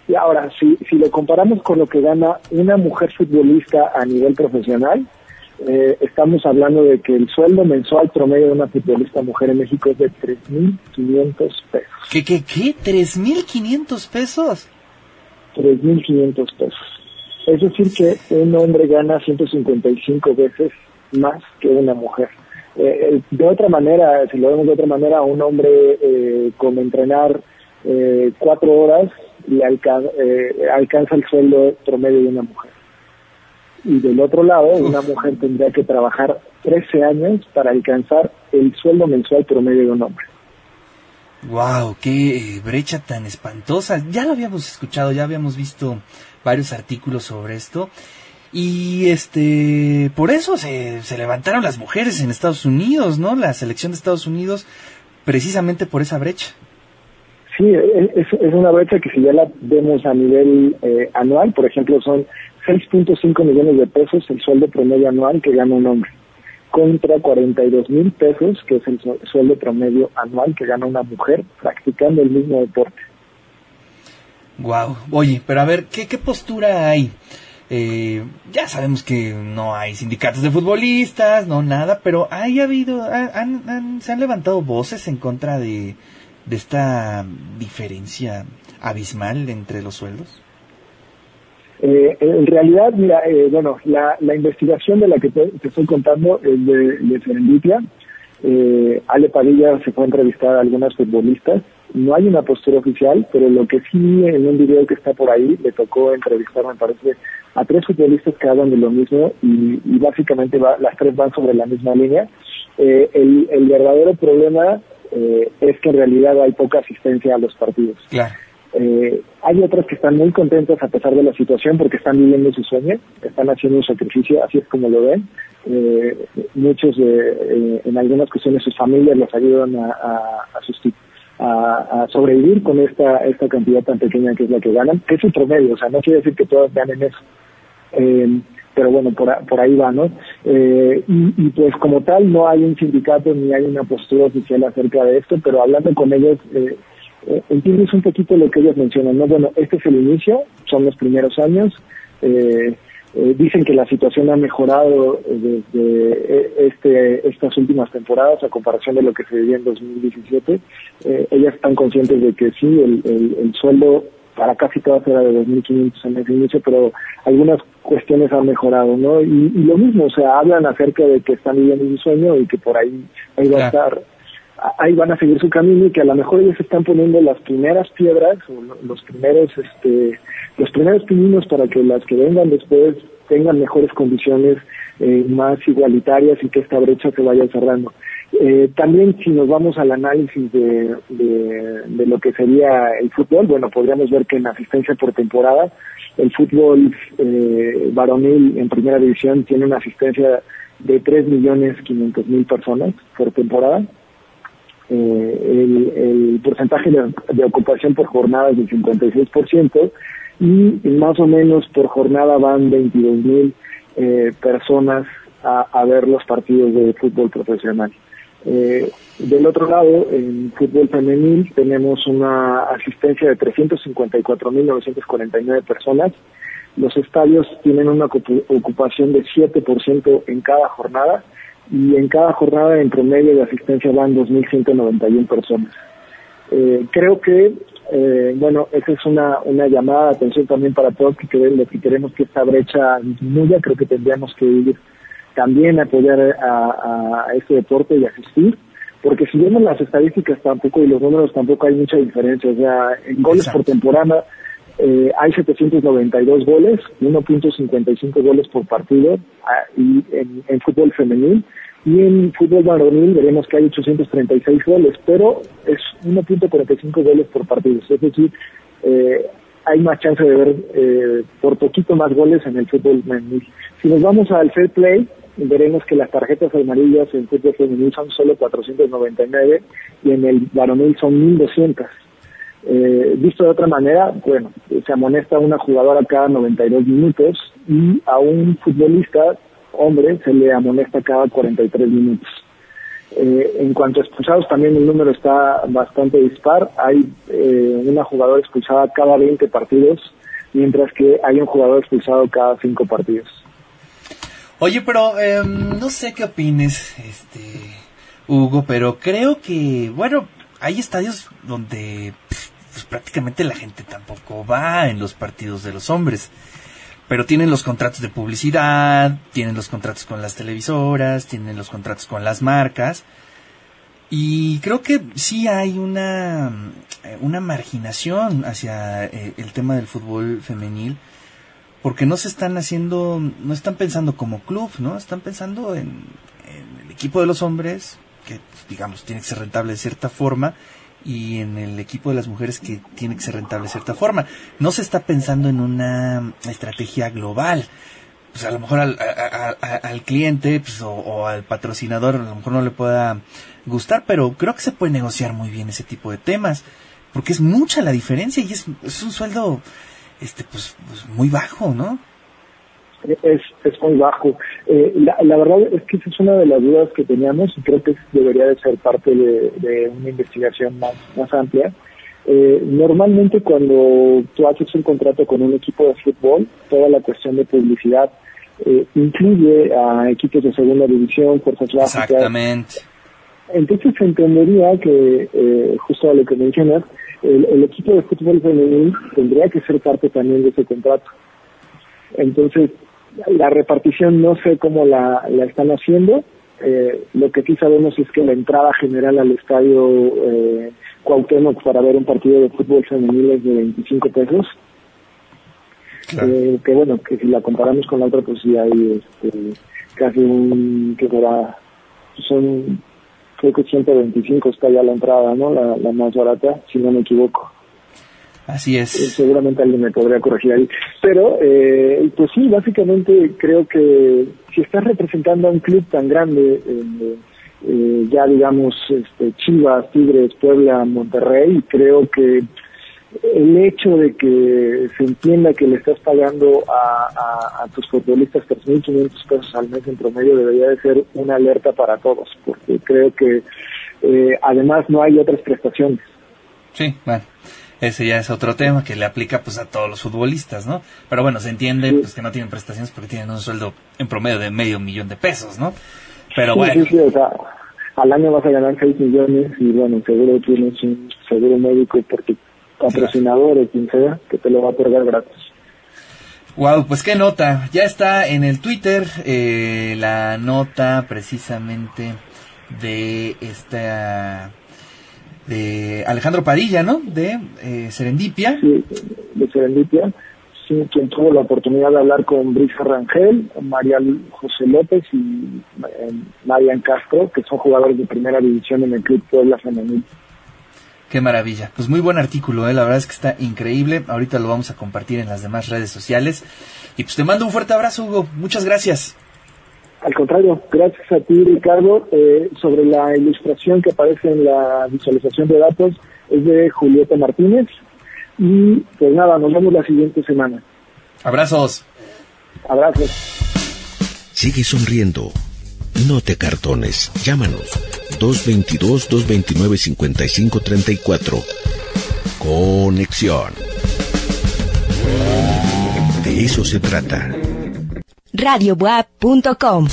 Y ahora, si, si lo comparamos con lo que gana una mujer futbolista a nivel profesional, eh, estamos hablando de que el sueldo mensual promedio de una futbolista mujer en México es de 3.500 pesos. ¿Qué, qué, qué? ¿3.500 pesos? 3.500 pesos. Es decir, que un hombre gana 155 veces más que una mujer. Eh, eh, de otra manera, si lo vemos de otra manera, un hombre eh, con entrenar eh, cuatro horas y alcanza el sueldo promedio de una mujer y del otro lado una mujer tendría que trabajar 13 años para alcanzar el sueldo mensual promedio de un hombre. Wow, qué brecha tan espantosa. Ya lo habíamos escuchado, ya habíamos visto varios artículos sobre esto. Y este, por eso se, se levantaron las mujeres en Estados Unidos, ¿no? La selección de Estados Unidos, precisamente por esa brecha. Sí, es, es una brecha que si ya la vemos a nivel eh, anual, por ejemplo, son 6.5 millones de pesos el sueldo promedio anual que gana un hombre, contra 42 mil pesos, que es el sueldo promedio anual que gana una mujer practicando el mismo deporte. Wow, oye, pero a ver, ¿qué, postura hay? Eh, ya sabemos que no hay sindicatos de futbolistas, no nada, pero hay habido, se han levantado voces en contra de esta diferencia abismal entre los sueldos. Eh, en realidad, mira, eh, bueno, la, la, investigación de la que te, estoy contando es de, de. Eh, Ale Padilla se fue a entrevistar a algunas futbolistas. No hay una postura oficial, pero lo que sí en un video que está por ahí le tocó entrevistar, me parece, a tres futbolistas que hablan de lo mismo y, básicamente va, las tres van sobre la misma línea. Eh, el, el, verdadero problema eh, es que en realidad hay poca asistencia a los partidos. Eh, hay otras que están muy contentas a pesar de la situación porque están viviendo su sueño, están haciendo un sacrificio, así es como lo ven. Eh, muchos, eh, en algunas cuestiones, sus familias los ayudan a, a, a, sobrevivir con esta, esta cantidad tan pequeña que es la que ganan, que es su promedio, o sea, no quiere decir que todas ganen eso. Eh, pero bueno, por, por ahí va, ¿no? Eh, y, y, pues como tal no hay un sindicato ni hay una postura oficial acerca de esto, pero hablando con ellos, eh, eh, entiendes un poquito lo que ellos mencionan, ¿no? Bueno, este es el inicio, son los primeros años, eh, eh, dicen que la situación ha mejorado desde eh, este, estas últimas temporadas a comparación de lo que se vivía en 2017. Eh, ellas están conscientes de que sí, el, el, el sueldo para casi todas era de 2.500 en ese inicio, pero algunas cuestiones han mejorado, ¿no? Y, y, lo mismo, o sea, hablan acerca de que están viviendo un sueño y que por ahí, ahí va a estar ahí van a seguir su camino y que a lo mejor ellos están poniendo las primeras piedras o los primeros este los primeros pininos para que las que vengan después tengan mejores condiciones eh, más igualitarias y que esta brecha se vaya cerrando. Eh, también si nos vamos al análisis de, de, de, lo que sería el fútbol, bueno, podríamos ver que en asistencia por temporada, el fútbol eh, varonil en primera división tiene una asistencia de 3.500.000 personas por temporada, eh, el, porcentaje de, de, ocupación por jornada es del 56% y más o menos por jornada van 22 mil eh, personas a, a, ver los partidos de fútbol profesional. Eh, del otro lado, en fútbol femenil tenemos una asistencia de 354.949 personas. Los estadios tienen una ocupación de 7% en cada jornada y en cada jornada en promedio de asistencia van 2.191 personas. Eh, creo que, eh, bueno, esa es una, una llamada de atención también para todos que, queremos, que queremos que esta brecha disminuya, creo que tendríamos que ir también a apoyar a, a este deporte y asistir, porque si vemos las estadísticas tampoco y los números tampoco hay mucha diferencia, o sea, en goles Exacto. por temporada eh, hay 792 goles, 1.55 goles por partido ah, y en, fútbol femenil y en fútbol varonil veremos que hay 836 goles, pero es 1.45 goles por partido, es decir, eh, hay más chance de ver eh, por poquito más goles en el fútbol femenil. Si nos vamos al fair play, veremos que las tarjetas amarillas en fútbol femenil son solo 499 y en el varonil son 1200. Eh, visto de otra manera, bueno, se amonesta a una jugadora cada 92 minutos y a un futbolista, hombre, se le amonesta cada 43 minutos. Eh, en cuanto a expulsados, también el número está bastante dispar. Hay eh, una jugadora expulsada cada 20 partidos, mientras que hay un jugador expulsado cada 5 partidos. Oye, pero eh, no sé qué opines, este, Hugo, pero creo que, bueno, hay estadios donde pues, prácticamente la gente tampoco va en los partidos de los hombres. Pero tienen los contratos de publicidad, tienen los contratos con las televisoras, tienen los contratos con las marcas. Y creo que sí hay una, una marginación hacia eh, el tema del fútbol femenil, porque no se están haciendo, no están pensando como club, ¿no? Están pensando en, en el equipo de los hombres, que digamos tiene que ser rentable de cierta forma, y en el equipo de las mujeres que tiene que ser rentable de cierta forma. No se está pensando en una estrategia global. Pues a lo mejor al, al cliente pues, o, al patrocinador a lo mejor no le pueda gustar, pero creo que se puede negociar muy bien ese tipo de temas, porque es mucha la diferencia y es, es un sueldo este pues, pues muy bajo, ¿no? Es, es muy bajo. Eh, la, la, verdad es que esa es una de las dudas que teníamos y creo que debería de ser parte de, una investigación más, más amplia. Eh, normalmente cuando tú haces un contrato con un equipo de fútbol, toda la cuestión de publicidad eh, incluye a equipos de segunda división, fuerzas básicas. Exactamente. Entonces se entendería que, eh, justo a lo que mencionas, el, el equipo de fútbol femenil tendría que ser parte también de ese contrato. Entonces, la repartición no sé cómo la, la están haciendo. Eh, lo que sí sabemos es que la entrada general al estadio eh, Cuauhtémoc para ver un partido de fútbol femenil es de 25 pesos. Eh, que bueno, que si la comparamos con la otra, pues sí hay este, casi un, que será, son, creo que 125 está ya la entrada, ¿no? La, la más barata, si no me equivoco. Así es. Eh, seguramente alguien me podría corregir ahí. Pero, eh, pues sí, básicamente creo que si estás representando a un club tan grande, eh, ya digamos este, Chivas, Tigres, Puebla, Monterrey, creo que el hecho de que se entienda que le estás pagando a, a, tus futbolistas 3.500 pesos al mes en promedio debería de ser una alerta para todos, porque creo que además no hay otras prestaciones. Sí, bueno. Ese ya es otro tema que le aplica pues a todos los futbolistas, ¿no? Pero bueno, se entiende pues que no tienen prestaciones porque tienen un sueldo en promedio de medio millón de pesos, ¿no? Pero bueno. Sí, o sea, al año vas a ganar 6 millones y bueno, seguro tienes un seguro médico porque patrocinador o quien sea que te lo va a otorgar gratis. Wow, pues qué nota. Ya está en el Twitter eh, la nota precisamente de esta de Alejandro Padilla, ¿no? De eh, Serendipia. Sí, de Serendipia. Sí, quien tuvo la oportunidad de hablar con Brisa Rangel, María José López y eh, Marian Castro, que son jugadores de primera división en el Club Puebla Femenil. Qué maravilla. Pues muy buen artículo, ¿eh? la verdad es que está increíble. Ahorita lo vamos a compartir en las demás redes sociales. Y pues te mando un fuerte abrazo, Hugo. Muchas gracias. Al contrario, gracias a ti, Ricardo. Eh, sobre la ilustración que aparece en la visualización de datos es de Julieta Martínez. Y pues nada, nos vemos la siguiente semana. Abrazos. Abrazos. Sigue sonriendo. No te cartones. Llámanos. 222-229-5534. Conexión. De eso se trata radiobuap.com.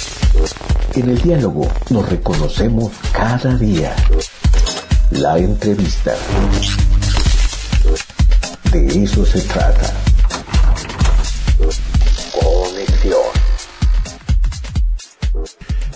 En el diálogo nos reconocemos cada día. La entrevista. De eso se trata. Conexión.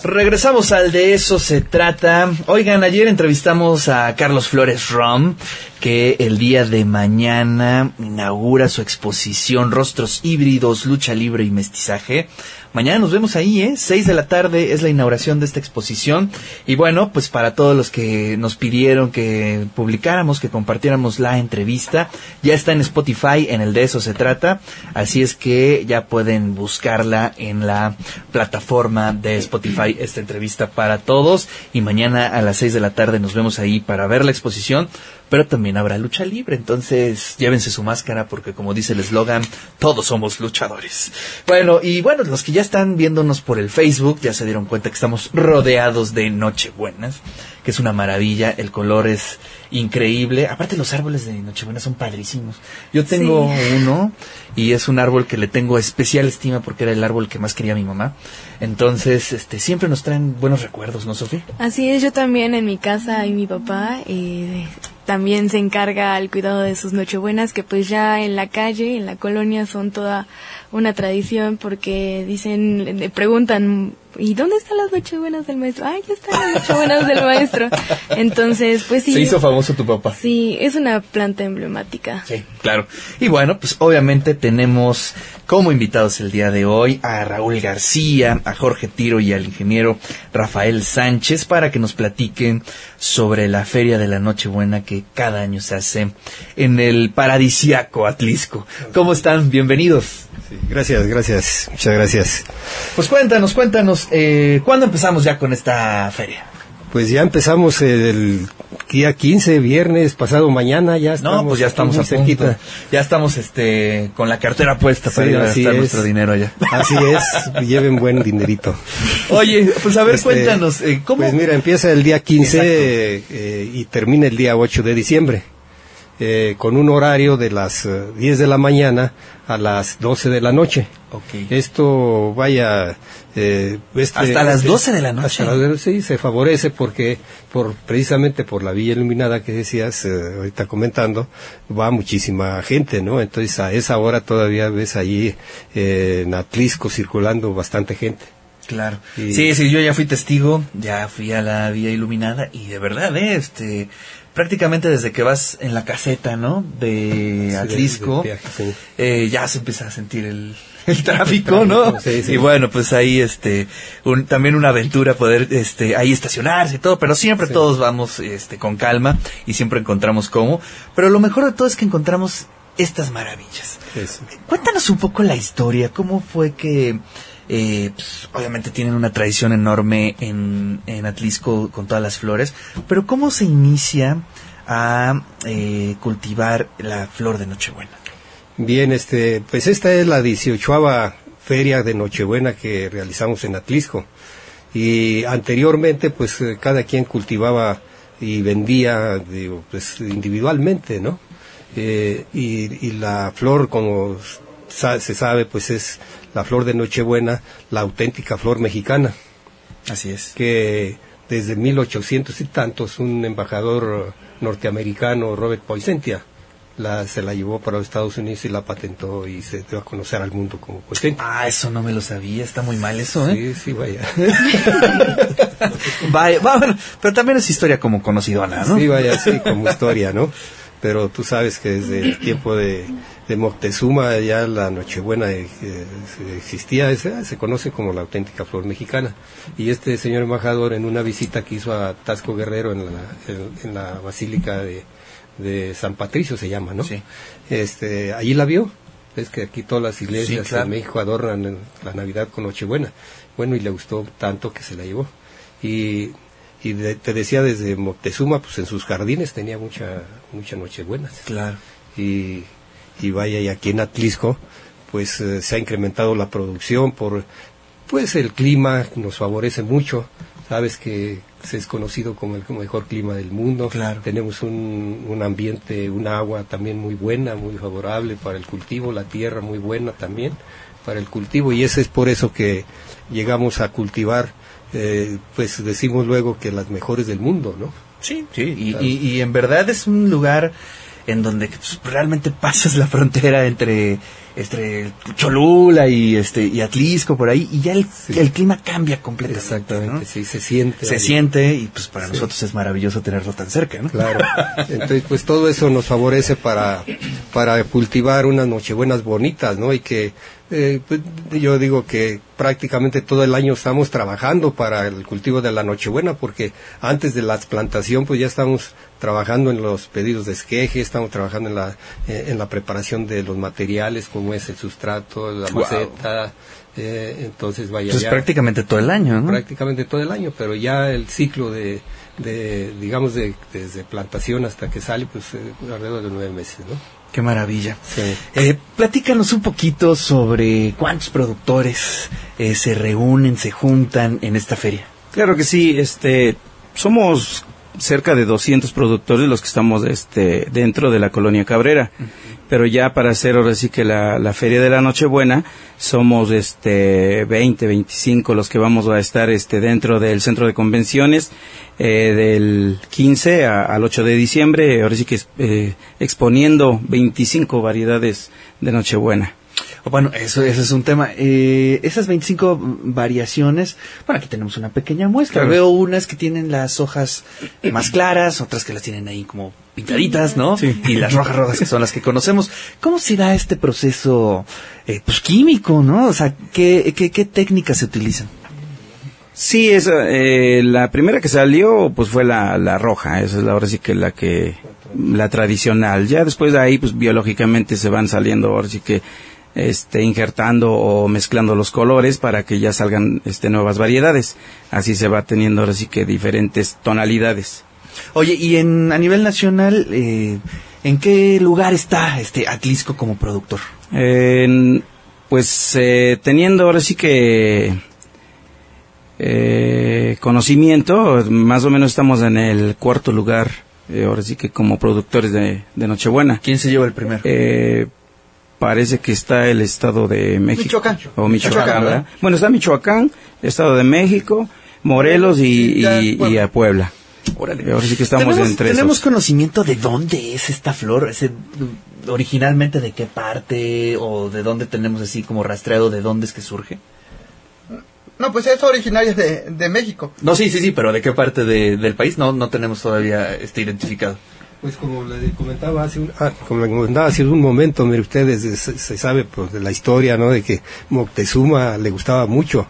Regresamos al de eso se trata. Oigan, ayer entrevistamos a Carlos Flores Rom, que el día de mañana inaugura su exposición Rostros híbridos, lucha libre y mestizaje. Mañana nos vemos ahí, ¿eh? Seis de la tarde es la inauguración de esta exposición. Y bueno, pues para todos los que nos pidieron que publicáramos, que compartiéramos la entrevista, ya está en Spotify, en el de eso se trata. Así es que ya pueden buscarla en la plataforma de Spotify, esta entrevista para todos. Y mañana a las seis de la tarde nos vemos ahí para ver la exposición pero también habrá lucha libre. Entonces, llévense su máscara porque como dice el eslogan, todos somos luchadores. Bueno, y bueno, los que ya están viéndonos por el Facebook ya se dieron cuenta que estamos rodeados de Nochebuenas, que es una maravilla, el color es increíble. Aparte los árboles de Nochebuena son padrísimos. Yo tengo uno y es un árbol que le tengo especial estima porque era el árbol que más quería mi mamá. Entonces, este, siempre nos traen buenos recuerdos, ¿no, Sofía? Así es, yo también en mi casa y mi papá eh, también se encarga al cuidado de sus nochebuenas que pues ya en la calle, en la colonia son toda una tradición porque dicen, le preguntan, ¿y dónde están las nochebuenas del maestro? Ay, ya están las nochebuenas del maestro. Entonces, pues sí. Se hizo famoso tu papá. Sí, es una planta emblemática. Sí, claro. Y bueno, pues obviamente tenemos como invitados el día de hoy a Raúl García, a Jorge Tiro y al ingeniero Rafael Sánchez para que nos platiquen sobre la Feria de la Nochebuena que cada año se hace en el paradisiaco Atlisco. ¿Cómo están? Bienvenidos. Sí, gracias, gracias, muchas gracias. Pues cuéntanos, cuéntanos, eh, ¿cuándo empezamos ya con esta feria? Pues ya empezamos el día 15, viernes, pasado mañana, ya estamos. No, pues ya estamos a cerquita. Ya estamos este, con la cartera puesta para ir a gastar nuestro dinero allá. Así es, lleven buen dinerito. Oye, pues a ver, este, cuéntanos, eh, ¿cómo? Pues mira, empieza el día 15 eh, y termina el día 8 de diciembre. Eh, con un horario de las 10 de la mañana a las 12 de la noche. Okay. Esto, vaya... Eh, este, hasta las 12 de la noche. Hasta las, sí, se favorece porque, por precisamente por la villa iluminada que decías eh, ahorita comentando, va muchísima gente, ¿no? Entonces a esa hora todavía ves allí eh, en Atlisco circulando bastante gente. Claro. Sí, sí, yo ya fui testigo, ya fui a la vía iluminada y de verdad, ¿eh? este, prácticamente desde que vas en la caseta, ¿no? De sí, Atlisco, de, de viaje, sí. eh, ya se empieza a sentir el, el tráfico, ¿no? Sí, y bueno, pues ahí, este, un, también una aventura poder, este, ahí estacionarse y todo, pero siempre todos vamos, este, con calma y siempre encontramos cómo. Pero lo mejor de todo es que encontramos estas maravillas. Cuéntanos un poco la historia, cómo fue que, eh, pues, obviamente tienen una tradición enorme en, en Atlisco con todas las flores, pero ¿cómo se inicia a eh, cultivar la flor de Nochebuena? Bien, este, pues esta es la 18 feria de Nochebuena que realizamos en Atlisco. Y anteriormente, pues cada quien cultivaba y vendía, digo, pues individualmente, ¿no? Eh, y la flor, como se sabe, pues es la flor de Nochebuena, la auténtica flor mexicana. Así es. Que desde 1800 y tantos un embajador norteamericano, Robert Poinsettia, la, se la llevó para los Estados Unidos y la patentó y se dio a conocer al mundo como Poinsettia. Ah, eso no me lo sabía, está muy mal eso, ¿eh? Sí, sí, vaya. vaya, bueno, pero también es historia como conocidona, ¿no? Sí, vaya, sí, como historia, ¿no? Pero tú sabes que desde el tiempo de, de Moctezuma ya la Nochebuena eh, existía, ese, se conoce como la auténtica flor mexicana. Y este señor embajador en una visita que hizo a Tasco Guerrero en la, en, en la Basílica de, de, San Patricio se llama, ¿no? Sí. Este, allí la vio. Es que aquí todas las iglesias Sí, claro. en México adornan la Navidad con Nochebuena. Bueno, y le gustó tanto que se la llevó. Y y de, te decía desde Moctezuma, pues en sus jardines tenía mucha mucha Nochebuena. Claro. Y, y vaya, y aquí en Atlisco, pues eh, se ha incrementado la producción por, pues el clima nos favorece mucho. Sabes que se es conocido como el mejor clima del mundo. Claro. Tenemos un, un ambiente, un agua también muy buena, muy favorable para el cultivo, la tierra muy buena también para el cultivo y ese es por eso que llegamos a cultivar eh, pues decimos luego que las mejores del mundo, ¿no? Sí, sí, y, claro. y, y en verdad es un lugar en donde pues, realmente pasas la frontera entre entre Cholula y este y Atlisco por ahí y ya el, sí. el clima cambia completamente. Exactamente, ¿no? sí, se siente. Se ahí. siente y pues para sí. nosotros es maravilloso tenerlo tan cerca, ¿no? Claro. Entonces, pues todo eso nos favorece para para cultivar unas nochebuenas bonitas, ¿no? Y que eh, pues, yo digo que prácticamente todo el año estamos trabajando para el cultivo de la Nochebuena porque antes de la plantación pues ya estamos trabajando en los pedidos de esqueje, estamos trabajando en la eh, en la preparación de los materiales como es el sustrato, la wow. maceta, eh, entonces vaya ya, prácticamente todo el año, ¿no? Prácticamente todo el año, pero ya el ciclo de de digamos de desde plantación hasta que sale pues eh, alrededor de nueve meses, ¿no? Qué maravilla. Sí. Eh, platícanos un poquito sobre cuántos productores eh, se reúnen, se juntan en esta feria. Claro que sí, este, somos cerca de 200 productores los que estamos este, dentro de la colonia Cabrera. Uh -huh. Pero ya para hacer ahora sí que la, la feria de la Nochebuena, somos este 20, 25 los que vamos a estar este dentro del centro de convenciones eh, del 15 a, al 8 de diciembre, ahora sí que eh, exponiendo 25 variedades de Nochebuena. Bueno, eso, eso es un tema. Eh, esas 25 variaciones, bueno, aquí tenemos una pequeña muestra. Claro. Veo unas que tienen las hojas más claras, otras que las tienen ahí como pintaditas, ¿no? Y las rojas rojas que son las que conocemos. ¿Cómo se da este proceso, eh, pues químico, ¿no? O sea, ¿qué, qué, qué técnicas se utilizan? Sí, esa, eh, la primera que salió pues fue la, la roja, esa es la, ahora sí que la que la tradicional. Ya después de ahí pues biológicamente se van saliendo ahora sí que este injertando o mezclando los colores para que ya salgan este nuevas variedades. Así se va teniendo ahora sí que diferentes tonalidades. Oye, y en, a nivel nacional, eh, ¿en qué lugar está este Atlisco como productor? En- pues eh, teniendo ahora sí que eh, conocimiento, más o menos estamos en el cuarto lugar, eh, ahora sí que como productores de, de Nochebuena. ¿Quién se lleva el primero? Parece que está el Estado de México. Michoacán. O Michoacán, Michoacán, ¿verdad? ¿verdad? Bueno, está Michoacán, Estado de México, Morelos y, y- y a Puebla. Órale. Ahora sí que estamos ¿Tenemos, entre ¿Tenemos esos. conocimiento de dónde es esta flor? Ese, mm, originalmente de qué parte o de dónde tenemos así como rastreado de dónde es que surge? No, pues es originaria de, de México. No, sí, sí, sí, pero de qué parte de- del país no, no tenemos todavía este identificado. Pues como le comentaba hace un, ah, como le comentaba hace un momento, mire ustedes, se, se sabe pues, de la historia, ¿no? De que Moctezuma le gustaba mucho.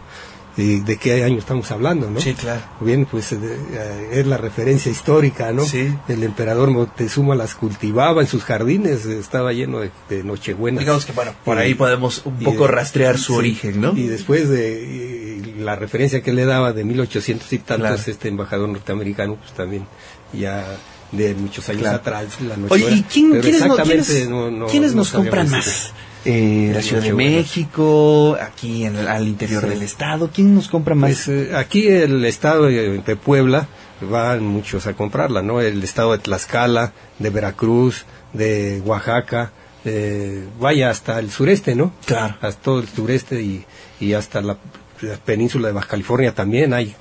¿Y de qué año estamos hablando, no? Sí, claro. Bien, pues eh, eh, es la referencia histórica, ¿no? Sí. El emperador Moctezuma las cultivaba en sus jardines, eh, estaba lleno de, de nochebuenas. Digamos que, bueno, por Y- ahí podemos un poco de- rastrear su sí, origen, ¿no? Y después de y la referencia que le daba de 1800 y tantos, Claro. este embajador norteamericano, pues también ya de muchos años Claro. atrás. La Oye, nochebuena. ¿y quién- quiénes, no- quiénes- no- no- quiénes no nos compran más? Eh, la Ciudad de. México, aquí en el- al interior Sí. del estado, ¿quién nos compra más? Pues, eh, aquí el estado de, de Puebla van muchos a comprarla, ¿no? El estado de Tlaxcala, de Veracruz, de Oaxaca, eh, vaya hasta el sureste, ¿no? Claro. Hasta todo el sureste y, y hasta la, la península de Baja California también hay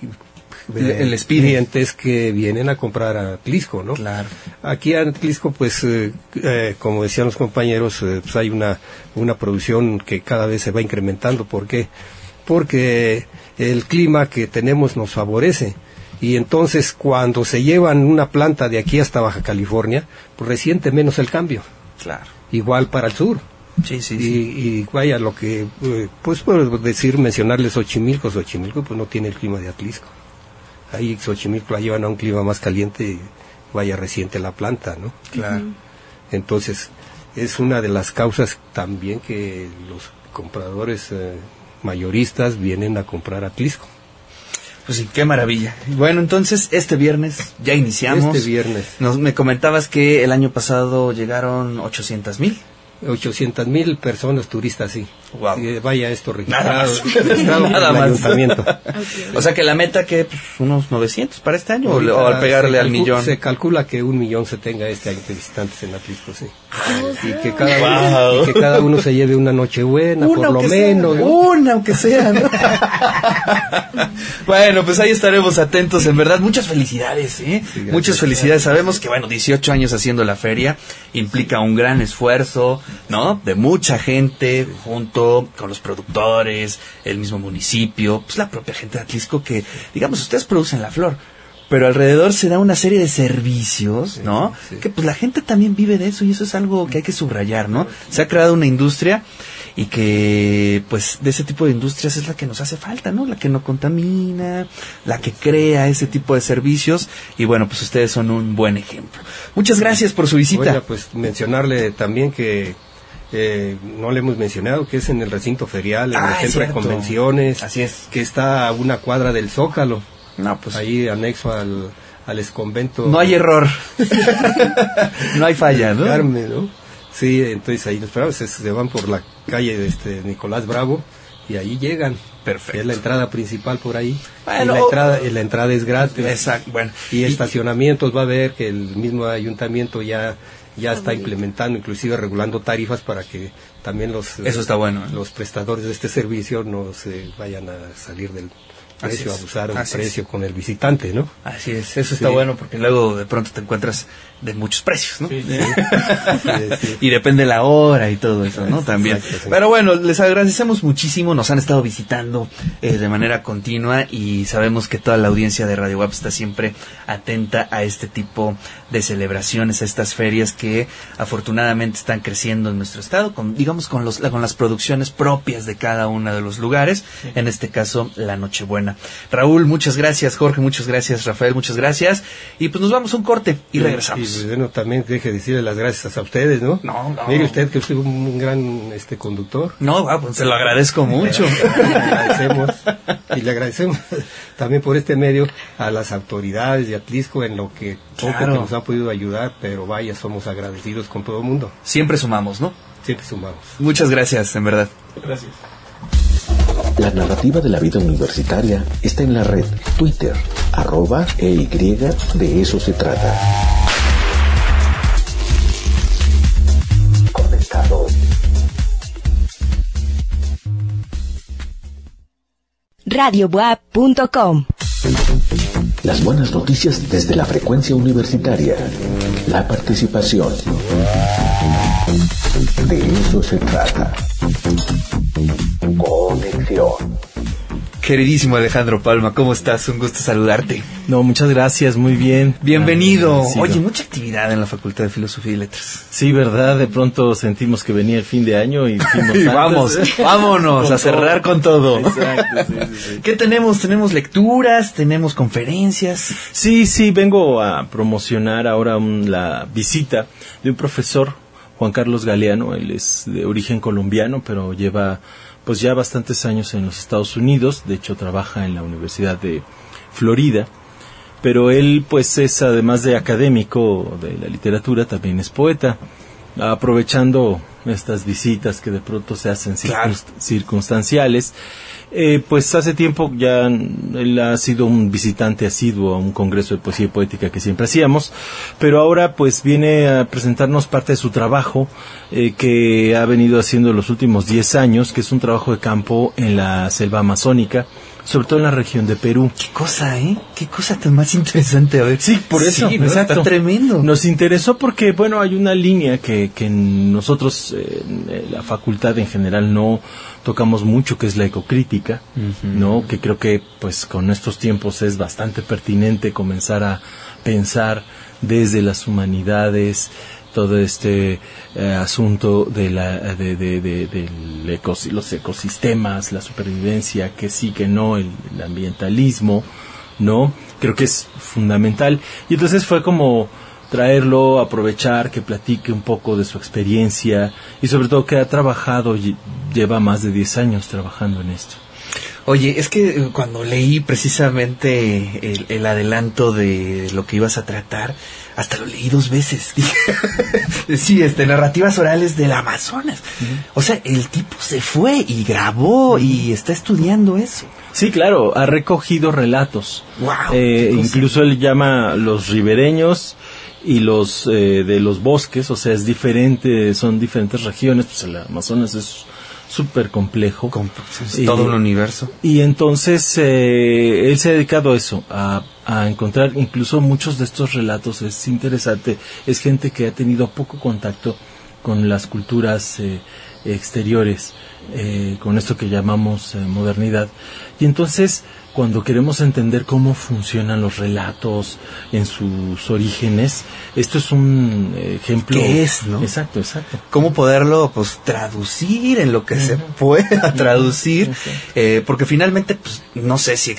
El- el Speedy. clientes que vienen a comprar a Tlisco, ¿no? Claro. Aquí en Tlisco, pues, eh, eh, como decían los compañeros, eh, pues hay una, una producción que cada vez se va incrementando. ¿Por qué? Porque el clima que tenemos nos favorece. Y entonces, cuando se llevan una planta de aquí hasta Baja California, pues resiente menos el cambio. Claro. Igual para el sur. Sí, sí, Y, sí. y vaya, lo que, eh, pues por decir, mencionarles Xochimilco, Xochimilco pues no tiene el clima de Atlisco. Ahí Xochimilco la llevan a un clima más caliente y vaya reciente la planta, ¿no? Claro. Entonces, es una de las causas también que los compradores eh, mayoristas vienen a comprar Atlisco. Pues sí, qué maravilla. Bueno, entonces este viernes ya iniciamos. Este viernes. Nos, me comentabas que el año pasado llegaron 800 mil. 800 mil personas turistas, sí. Guau. Sí, vaya esto Nada registrado, más. registrado por Nada el más. ayuntamiento. O sea que la meta que pues, unos 900 para este año o, al pegarle se al millón. Se calcula que un millón se tenga este año de visitantes en Atlisco, sí. Ah, y, que cada Wow. uno, y que cada uno se lleve una noche buena, Una por lo sea, menos. ¿no? Una aunque sea. ¿no? bueno, pues ahí estaremos atentos, en verdad. Muchas felicidades, ¿eh? gracias. Muchas felicidades. Sabemos que, bueno, 18 años haciendo la feria implica un gran esfuerzo, ¿no? De mucha gente junto con los productores, el mismo municipio, pues la propia gente de Atlisco que, digamos, ustedes producen la flor. Pero alrededor se da una serie de servicios, ¿no? Que pues la gente también vive de eso y eso es algo que hay que subrayar, ¿no? Se ha creado una industria y que pues de ese tipo de industrias es la que nos hace falta, ¿no? La que no contamina, la que crea ese tipo de servicios y bueno, pues ustedes son un buen ejemplo. Muchas gracias por su visita. Oiga, pues mencionarle también que eh, no le hemos mencionado que es en el recinto ferial, en Ah, el centro de convenciones. Así es. Que está a una cuadra del Zócalo. No, pues Ahí anexo al, al exconvento. no hay error. no hay falla, ¿no? Carmen, ¿no? Sí, entonces ahí los esperamos, se, se van por la calle de este Nicolás Bravo y ahí llegan. Perfecto. Es la entrada principal por ahí. Bueno, y la entrada, y la entrada es gratis. Exacto, bueno. Y estacionamientos va a ver que el mismo ayuntamiento ya ya está implementando, inclusive regulando tarifas para que también los Eso está bueno, ¿eh? los prestadores de este servicio no se vayan a salir del, precio, abusar del es. precio con el visitante, ¿no? Así es, eso está Sí. bueno porque luego de pronto te encuentras de muchos precios, ¿no? sí. Sí, y depende la hora y todo eso, ¿no? También. Exacto, sí. Pero bueno, les agradecemos muchísimo, nos han estado visitando eh, de manera continua y sabemos que toda la audiencia de Radio WAP está siempre atenta a este tipo de celebraciones, a estas ferias que afortunadamente están creciendo en nuestro estado, con, digamos con, los, con las producciones propias de cada uno de los lugares, en este caso la Nochebuena. Raúl, muchas gracias, Jorge, muchas gracias, Rafael, muchas gracias, y pues nos vamos a un corte y regresamos. Y bueno, también deje de decirle las gracias a ustedes, ¿no? No, no. Mire usted que usted es un gran este conductor. No, ah, pues se lo agradezco mucho. le agradecemos y le agradecemos también por este medio a las autoridades de Atlisco en lo que poco Claro. que nos han podido ayudar, pero vaya, somos agradecidos con todo el mundo. Siempre sumamos, ¿no? Siempre sumamos. Muchas gracias, en verdad. Gracias. La narrativa de la vida universitaria está en la red Twitter, arroba e y de eso se trata. Conectados. radiobuap.com. Las buenas noticias desde la frecuencia universitaria. La participación. De eso se trata. Conexión. Queridísimo Alejandro Palma, ¿cómo estás? Un gusto saludarte. No, muchas gracias, muy bien. Bienvenido. Oye, mucha actividad en la Facultad de Filosofía y Letras. Sí, verdad, de pronto sentimos que venía el fin de año y Y vamos, vámonos a cerrar con todo. Exacto, sí, sí, sí. ¿Qué tenemos? Tenemos lecturas, tenemos conferencias. Sí, sí, vengo a promocionar ahora un- la visita de un profesor, Juan Carlos Galeano, él es de origen colombiano, pero lleva pues ya bastantes años en los Estados Unidos, de hecho trabaja en la Universidad de Florida, pero él pues es además de académico de la literatura, también es poeta, aprovechando estas visitas que de pronto se hacen circunst- circunstanciales. Eh, pues hace tiempo ya él ha sido un visitante asiduo a un congreso de poesía y poética que siempre hacíamos, pero ahora pues viene a presentarnos parte de su trabajo eh, que ha venido haciendo los últimos 10 años, que es un trabajo de campo en la selva amazónica, sobre todo en la región de Perú. Qué cosa, ¿eh? Qué cosa tan más interesante. A ver. Sí, por eso, Sí, ¿no? exacto. Está tremendo. Nos interesó porque, bueno, hay una línea que, que nosotros, eh, en la facultad en general, no tocamos mucho, que es la ecocrítica, ¿no? Que creo que, pues, con estos tiempos es bastante pertinente comenzar a pensar desde las humanidades, todo este eh, asunto de la de, de, de- ecos- los ecosistemas, la supervivencia, que sí, que no, el, ambientalismo, ¿no? Creo que es fundamental. Y entonces fue como traerlo, aprovechar, que platique un poco de su experiencia y sobre todo que ha trabajado, lle- lleva más de 10 años trabajando en esto. Oye, es que eh, cuando leí precisamente el adelanto de lo que ibas a tratar, hasta lo leí dos veces. Sí, este, narrativas orales del Amazonas. O sea, el tipo se fue y grabó y está estudiando eso. Sí, claro, ha recogido relatos. Wow, Eh, incluso él llama los ribereños y los eh, de los bosques, o sea, es diferente, son diferentes regiones, pues el Amazonas es súper complejo. todo un universo. Y entonces eh, él se ha dedicado a eso, a, a encontrar incluso muchos de estos relatos, es interesante, es gente que ha tenido poco contacto con las culturas eh, exteriores, eh, con esto que llamamos eh, modernidad. Y entonces, cuando queremos entender cómo funcionan los relatos en sus orígenes, esto es un ejemplo. ¿Qué es, no? Exacto, exacto. cómo poderlo pues traducir en lo que se pueda traducir eh, porque finalmente pues no sé si,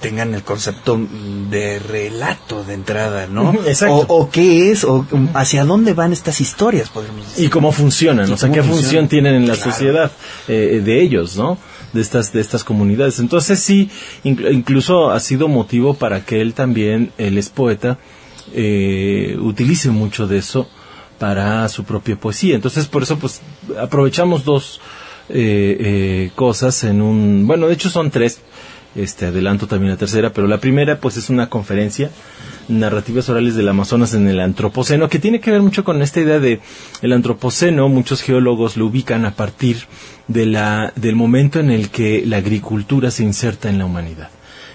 tengan el concepto de relato de entrada no exacto. o, o qué es o um, hacia dónde van estas historias podríamos decir y cómo funcionan, Y o sea, qué funcionan. función tienen en la Claro. sociedad eh, de ellos, ¿no? De estas de estas comunidades. Entonces sí, inclu- incluso ha sido motivo para que él también, él es poeta, eh, utilice mucho de eso para su propia poesía. Entonces por eso pues aprovechamos dos eh, eh, cosas en un, bueno, de hecho son tres. Este adelanto también la tercera, pero la primera pues es una conferencia narrativas orales del Amazonas en el antropoceno que tiene que ver mucho con esta idea de el antropoceno, muchos geólogos lo ubican a partir de la del momento en el que la agricultura se inserta en la humanidad.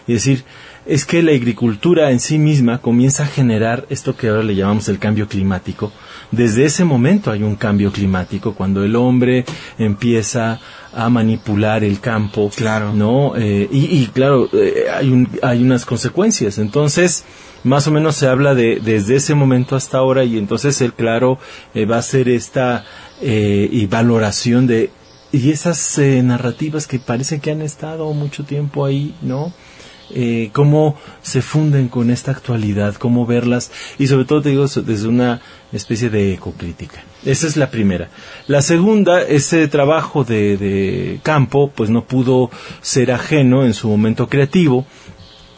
y decir, es que la agricultura en sí misma comienza a generar esto que ahora le llamamos el cambio climático. Desde ese momento hay un cambio climático, cuando el hombre empieza a manipular el campo, claro. ¿no? Eh, y, y, claro, eh, hay, un, hay unas consecuencias. Entonces, más o menos se habla de desde ese momento hasta ahora y entonces él, claro, eh, va a hacer esta eh, y valoración de y esas eh, narrativas que parece que han estado mucho tiempo ahí, ¿no? Eh, cómo se funden con esta actualidad, cómo verlas y sobre todo te digo desde una especie de ecocrítica. Esa es la primera. La segunda, ese trabajo de, de campo, pues no pudo ser ajeno en su momento creativo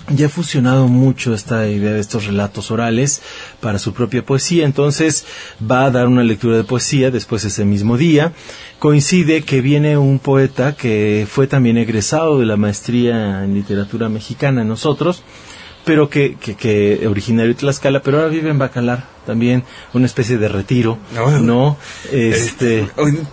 ya ha fusionado mucho esta idea de estos relatos orales para su propia poesía, entonces va a dar una lectura de poesía después ese mismo día. Coincide que viene un poeta que fue también egresado de la maestría en literatura mexicana nosotros, pero que, que, que originario de Tlaxcala, pero ahora vive en Bacalar también, una especie de retiro, ¿no? Este...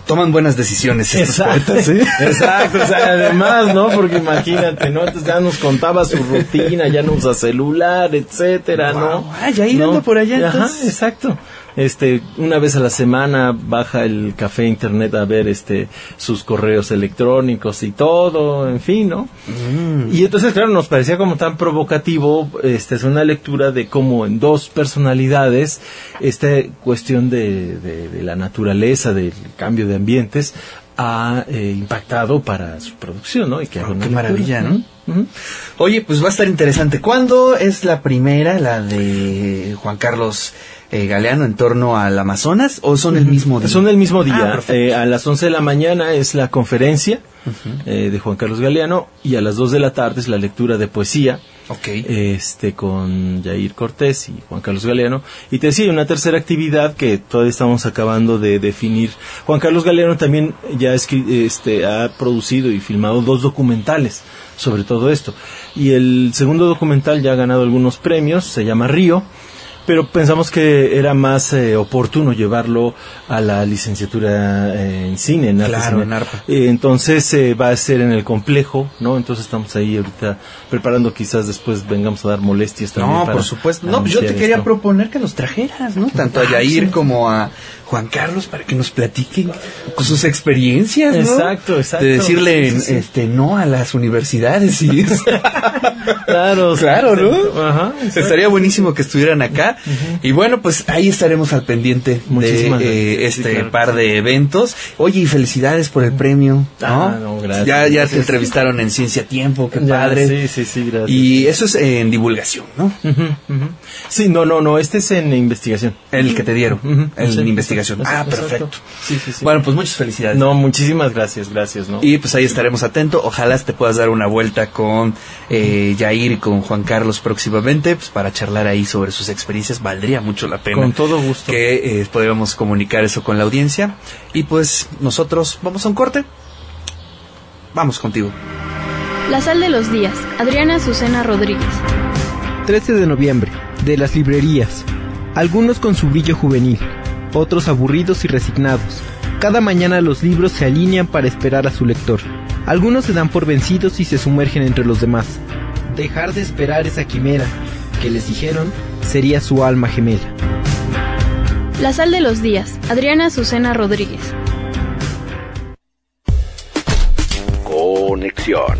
Toman buenas decisiones estos Exacto, poetas. sí. Exacto, o sea, además, ¿no? Porque imagínate, ¿no? Entonces ya nos contaba su rutina, ya no usa celular, etcétera, ¿no? Ah, ya ir ¿No? por allá, Ajá, exacto. Este, una vez a la semana baja el café internet a ver este sus correos electrónicos y todo, en fin, ¿no? Mm. Y entonces, claro, nos parecía como tan provocativo, este, es una lectura de cómo en dos personalidades, esta cuestión de, de, de la naturaleza, del cambio de ambientes, ha eh, impactado para su producción, ¿no? Y que una Qué maravilla, ¿no? Oye, pues va a estar interesante. ¿Cuándo es la primera, la de Juan Carlos eh, Galeano, en torno al Amazonas? ¿O son el mismo día? Son el mismo día. Ah. Eh, a las 11 de la mañana es la conferencia eh, de Juan Carlos Galeano y a las 2 de la tarde es la lectura de poesía. Este, con Jair Cortés y Juan Carlos Galeano. Y te decía, una tercera actividad que todavía estamos acabando de definir. Juan Carlos Galeano también ya este, ha producido y filmado dos documentales sobre todo esto. Y el segundo documental ya ha ganado algunos premios, se llama Río pero pensamos que era más eh, oportuno llevarlo a la licenciatura eh, en cine, en arte Claro, en ARPA. Eh, entonces eh, va a ser en el complejo, ¿no? Entonces estamos ahí ahorita preparando, quizás después vengamos a dar molestias también. No, para por supuesto. No, pues yo te quería esto. proponer que los trajeras, ¿no? Tanto a Yair sí. como a Juan Carlos para que nos platiquen con sus experiencias, ¿no? Exacto, exacto. De decirle Sí, sí, sí. este no a las universidades y. Claro, claro, ¿no? Ajá. Estaría buenísimo que estuvieran acá. Y bueno, pues ahí estaremos al pendiente de eh. Sí, este claro par de eventos. Oye, y felicidades por el premio. ¿no? Ah, no, gracias. Ya, ya te entrevistaron en Ciencia Tiempo, qué Ya, padre. Sí, sí, sí, gracias. Y eso es en divulgación, ¿no? Sí, no, no, no, este es en investigación. El que te dieron, sí, en investigación. Ah, perfecto. Sí, sí, sí. Bueno, pues muchas felicidades. No, muchísimas gracias, gracias, ¿no? Y pues ahí estaremos atentos. Ojalá te puedas dar una vuelta con eh, Y con Juan Carlos próximamente, pues para charlar ahí sobre sus experiencias. Valdría mucho la pena. Con todo gusto. Que eh, podamos comunicar eso con la audiencia. Y pues nosotros vamos a un corte. Vamos contigo. La sal de los días. Adriana Azucena Rodríguez. 13 de noviembre, de las librerías. Algunos con su brillo juvenil, otros aburridos y resignados. Cada mañana los libros se alinean para esperar a su lector. Algunos se dan por vencidos y se sumergen entre los demás. Dejar de esperar esa quimera, que les dijeron sería su alma gemela. La sal de los días. Adriana Azucena Rodríguez. Conexión.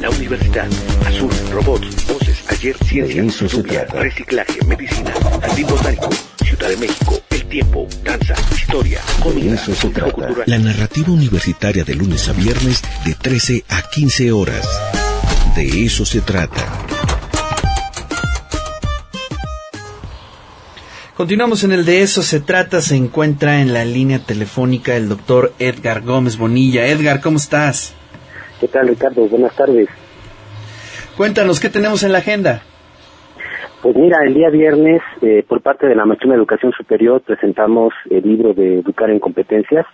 La universidad. Azul, robots, voces, ayer, ciencia, lluvia, reciclaje, medicina, jardín botánico, Ciudad de México, el tiempo, danza, historia, comida, eso se trata. La narrativa universitaria de lunes a viernes de 13 a 15 horas. De eso se trata. Continuamos en el de eso se trata. Se encuentra en la línea telefónica el doctor Edgar Gómez Bonilla. Edgar, ¿cómo estás? ¿Qué tal, Ricardo? Buenas tardes. Cuéntanos, ¿qué tenemos en la agenda? Pues mira, el día viernes, eh, por parte de la Maestría de Educación Superior, presentamos el libro de Educar en Competencias,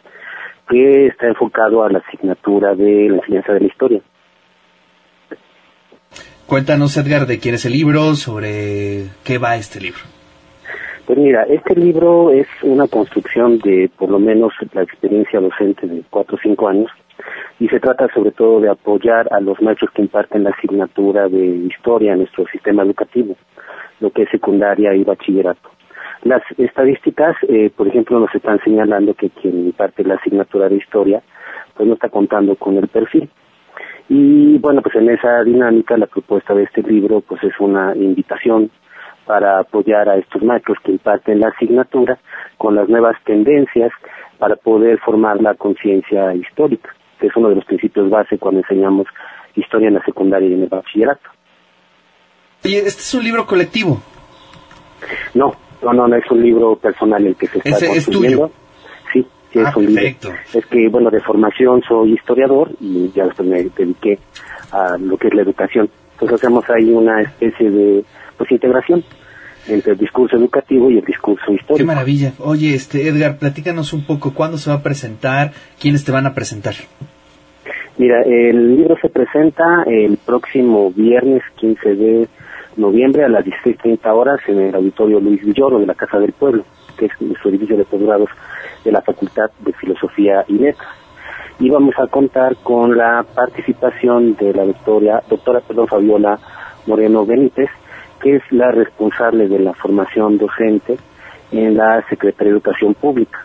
que está enfocado a la asignatura de la enseñanza de la historia. Cuéntanos, Edgar, de quién es el libro, sobre qué va este libro. Pues mira, este libro es una construcción de por lo menos la experiencia docente de cuatro o cinco años, y se trata sobre todo de apoyar a los maestros que imparten la asignatura de historia en nuestro sistema educativo, lo que es secundaria y bachillerato. Las estadísticas, eh, por ejemplo, nos están señalando que quien imparte la asignatura de historia, pues no está contando con el perfil. Y bueno, pues en esa dinámica la propuesta de este libro pues es una invitación para apoyar a estos maestros que imparten la asignatura con las nuevas tendencias para poder formar la conciencia histórica, que es uno de los principios base cuando enseñamos historia en la secundaria y en el bachillerato. Oye, este es un libro colectivo. No, no, no, no es un libro personal el que se está es construyendo. Sí, Ah, es un libro. Es que, bueno, de formación soy historiador y ya después me dediqué a lo que es la educación. Entonces hacemos ahí una especie de pues integración entre el discurso educativo y el discurso Qué histórico. maravilla. Oye, este Edgar, platícanos un poco cuándo se va a presentar, quiénes te van a presentar. Mira, el libro se presenta el próximo viernes 15 de noviembre a las 16.30 horas en el Auditorio Luis Villoro de la Casa del Pueblo, que es nuestro edificio de posgrados de la Facultad de Filosofía y Letras. Y vamos a contar con la participación de la doctora, doctora perdón, Fabiola Moreno Benítez, que es la responsable de la formación docente en la Secretaría de Educación Pública.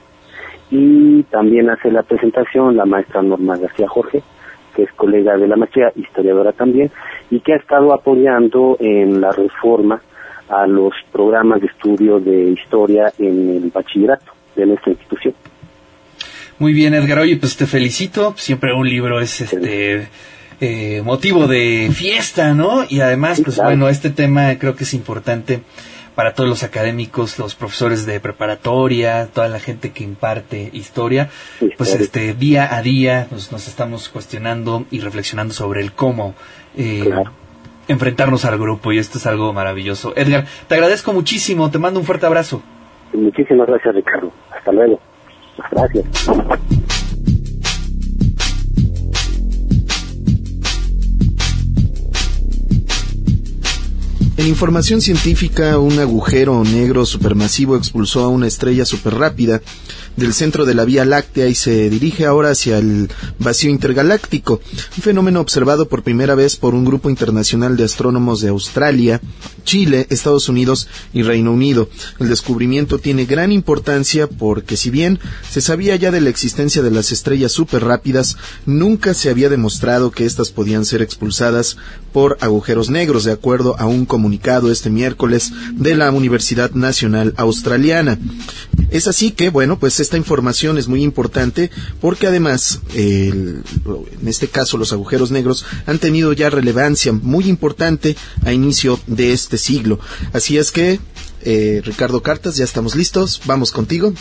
Y también hace la presentación la maestra Norma García Jorge, que es colega de la maestría, historiadora también, y que ha estado apoyando en la reforma a los programas de estudio de historia en el bachillerato de nuestra institución. Muy bien, Edgar. Oye, pues te felicito. Siempre un libro es este eh, motivo de fiesta, ¿no? Y además, pues bueno, este tema creo que es importante para todos los académicos, los profesores de preparatoria, toda la gente que imparte historia, pues este día a día nos, nos estamos cuestionando y reflexionando sobre el cómo eh, enfrentarnos al grupo y esto es algo maravilloso. Edgar, te agradezco muchísimo, te mando un fuerte abrazo. Muchísimas gracias, Ricardo. Hasta luego. Gracias. En información científica, un agujero negro supermasivo expulsó a una estrella superrápida del centro de la Vía Láctea y se dirige ahora hacia el vacío intergaláctico, un fenómeno observado por primera vez por un grupo internacional de astrónomos de Australia, Chile, Estados Unidos y Reino Unido. El descubrimiento tiene gran importancia porque si bien se sabía ya de la existencia de las estrellas superrápidas, nunca se había demostrado que éstas podían ser expulsadas por agujeros negros, de acuerdo a un comunicado este miércoles de la Universidad Nacional Australiana. Es así que, bueno, pues esta información es muy importante porque además, en este caso, los agujeros negros han tenido ya relevancia muy importante a inicio de este siglo. Así es que, eh, Ricardo Cartas, ya estamos listos. Vamos contigo.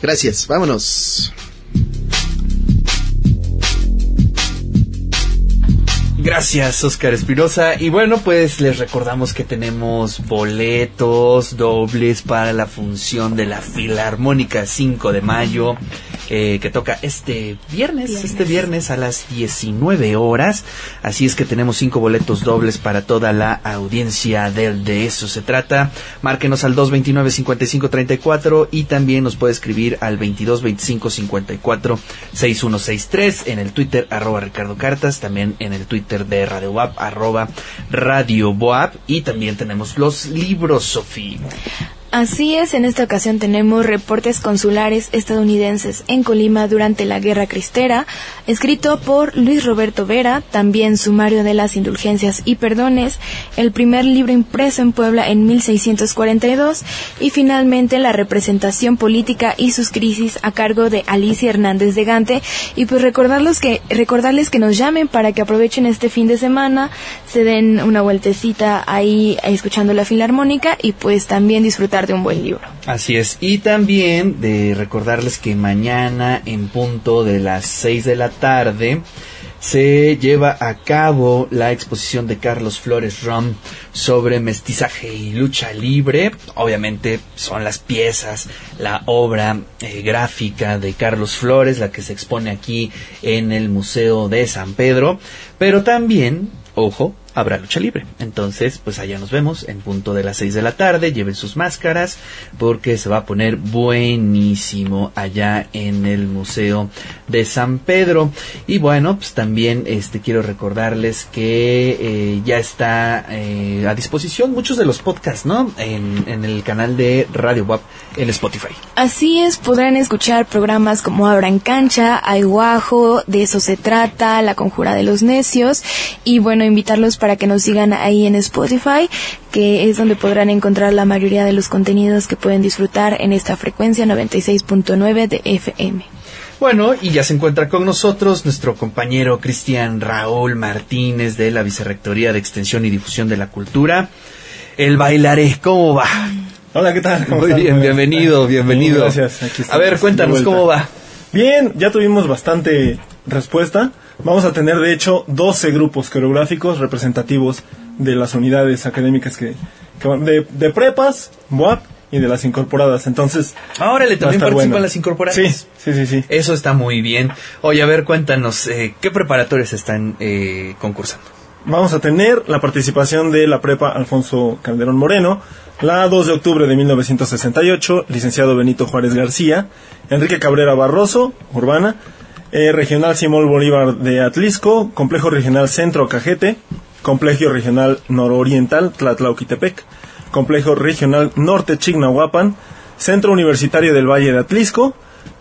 Gracias, vámonos. Gracias, Oscar Espinosa. Y bueno, pues les recordamos que tenemos boletos dobles para la función de la Filarmónica 5 de mayo, eh, que toca este viernes, Viernes. este viernes a las 19 horas. Así es que tenemos cinco boletos dobles para toda la audiencia del de eso se trata. Márquenos al 229-5534 y también nos puede escribir al 2225-54-6163 en el Twitter arroba Ricardo Cartas, también en el Twitter de Radio Boab arroba Radio Boab y también tenemos los libros, Sofía. Así es, en esta ocasión tenemos reportes consulares estadounidenses en Colima durante la Guerra Cristera, escrito por Luis Roberto Vera, también Sumario de las Indulgencias y Perdones, el primer libro impreso en Puebla en 1642 y finalmente la representación política y sus crisis a cargo de Alicia Hernández de Gante. Y pues recordarlos que recordarles que nos llamen para que aprovechen este fin de semana, se den una vueltecita ahí escuchando la filarmónica y pues también disfrutar de un buen libro. Así es. Y también de recordarles que mañana en punto de las 6 de la tarde se lleva a cabo la exposición de Carlos Flores Rom sobre mestizaje y lucha libre. Obviamente son las piezas, la obra eh, gráfica de Carlos Flores, la que se expone aquí en el Museo de San Pedro. Pero también, ojo, habrá lucha libre. Entonces, pues allá nos vemos en punto de las 6 de la tarde. Lleven sus máscaras porque se va a poner buenísimo allá en el Museo de San Pedro. Y bueno, pues también este quiero recordarles que eh, ya está eh, a disposición muchos de los podcasts, ¿no? En, en el canal de Radio WAP en Spotify. Así es, podrán escuchar programas como Abran Cancha, Aiguajo, De eso se trata, La Conjura de los Necios y bueno, invitarlos para que nos sigan ahí en Spotify, que es donde podrán encontrar la mayoría de los contenidos que pueden disfrutar en esta frecuencia 96.9 de FM. Bueno, y ya se encuentra con nosotros nuestro compañero Cristian Raúl Martínez de la Vicerrectoría de Extensión y Difusión de la Cultura. El bailaré, ¿cómo va? Hola, ¿qué tal? ¿Cómo Muy están? bien, bienvenido, bienvenido. Gracias. aquí A ver, cuéntanos. ¿cómo va? Bien, ya tuvimos bastante respuesta. Vamos a tener, de hecho, 12 grupos coreográficos representativos de las unidades académicas que, que van de, de prepas, BUAP y de las incorporadas. Entonces, Ahora le también participan bueno. las incorporadas. Sí, sí, sí, sí. Eso está muy bien. Oye, a ver, cuéntanos, eh, ¿qué preparatorios están eh, concursando? Vamos a tener la participación de la prepa Alfonso Calderón Moreno, la 2 de octubre de 1968, licenciado Benito Juárez García, Enrique Cabrera Barroso, Urbana, eh, Regional Simón Bolívar de Atlisco, Complejo Regional Centro Cajete, Complejo Regional Nororiental Tlatlauquitepec, Complejo Regional Norte Chignahuapan, Centro Universitario del Valle de Atlisco,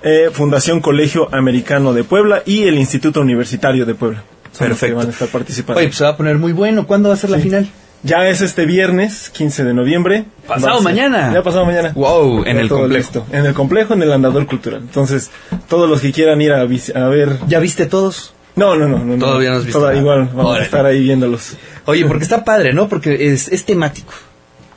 eh, Fundación Colegio Americano de Puebla y el Instituto Universitario de Puebla. Que Perfecto. van a estar participando. Oye, pues se va a poner muy bueno. ¿Cuándo va a ser la final? Ya es este viernes, 15 de noviembre. Pasado ser- mañana. Ya pasado mañana. Wow, en Ya el complejo. listo. En el complejo, en el andador cultural. Entonces, todos los que quieran ir a, ver... ¿Ya viste todos? No, no, no. no, no. Todavía no has visto Toda- igual, vamos Órale. a estar ahí viéndolos. Oye, porque está padre, ¿no? Porque es, es temático.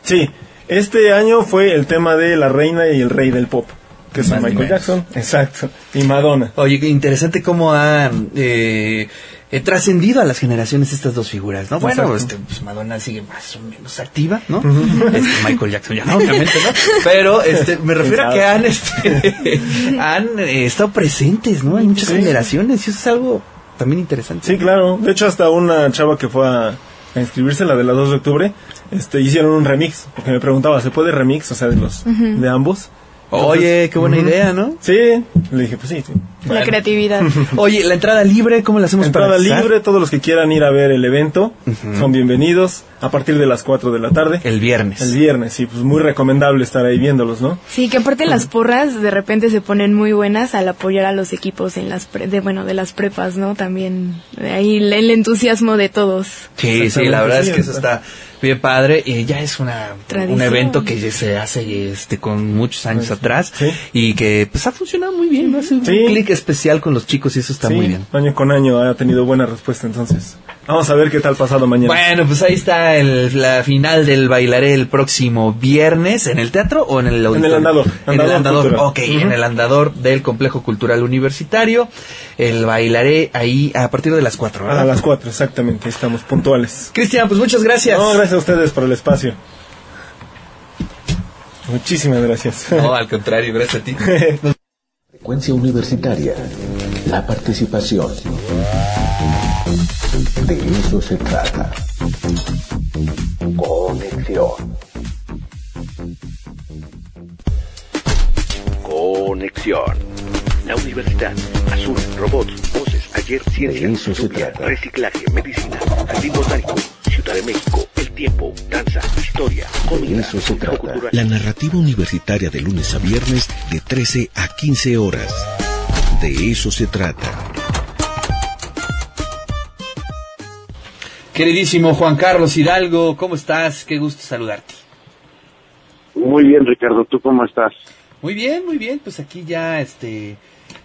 Sí, este año fue el tema de la reina y el rey del pop. Que son Michael. Jackson, exacto, y Madonna. Oye, qué interesante cómo ha eh, eh, trascendido a las generaciones estas dos figuras, ¿no? Bueno, Exacto. este, pues Madonna sigue más o menos activa, ¿no? Este, Michael Jackson ya no, obviamente, ¿no? Pero este, me refiero a que han, este, han eh, estado presentes, ¿no? En muchas Sí. generaciones y eso es algo también interesante. Sí, claro. De hecho, hasta una chava que fue a, a inscribirse, la de la 2 de octubre, este, hicieron un remix. Porque me preguntaba, ¿se puede remix? O sea, de los, de ambos. Oye, qué buena idea, ¿no? Sí, le dije, pues sí, sí. La creatividad. Oye, la entrada libre, ¿cómo la hacemos Entrada para libre, todos los que quieran ir a ver el evento son bienvenidos a partir de las 4 de la tarde. El viernes. El viernes, sí, pues muy recomendable estar ahí viéndolos, ¿no? Sí, que aparte las porras de repente se ponen muy buenas al apoyar a los equipos en las pre- de bueno de las prepas, ¿no? También de ahí el, el entusiasmo de todos. Sí, sí, la verdad sí, es que eso está bien padre y ya es una un evento que ya se hace este con muchos años atrás y que pues ha funcionado muy bien, ¿no? Hace un Sí. clic especial con los chicos y eso está Sí, muy bien. Año con año ha tenido buena respuesta, entonces. Vamos a ver qué tal pasado mañana. Bueno, pues ahí está el- la final del bailaré el próximo viernes en el teatro o en el auditorio. andador, En el andador andador, cultural. ok, Ujú. en el andador del complejo cultural universitario. El bailaré ahí a partir de las 4, A las 4, exactamente, estamos puntuales. Cristian, pues muchas gracias. No, gracias a ustedes por el espacio. Muchísimas gracias. No, al contrario, gracias a ti. Frecuencia universitaria. La participación. De eso se trata. Conexión. Conexión. La universidad. Azul, robots, voces, ayer, ciencia, De eso se lluvia, trata. reciclaje, medicina, jardín botánico, Ciudad de México, tiempo, danza, historia, De comida, eso se trata. cultural. La narrativa universitaria de lunes a viernes de 13 a 15 horas. De eso se trata. Queridísimo Juan Carlos Hidalgo, ¿cómo estás? Qué gusto saludarte. Muy bien, Ricardo, ¿tú cómo estás? Muy bien, muy bien, pues aquí ya este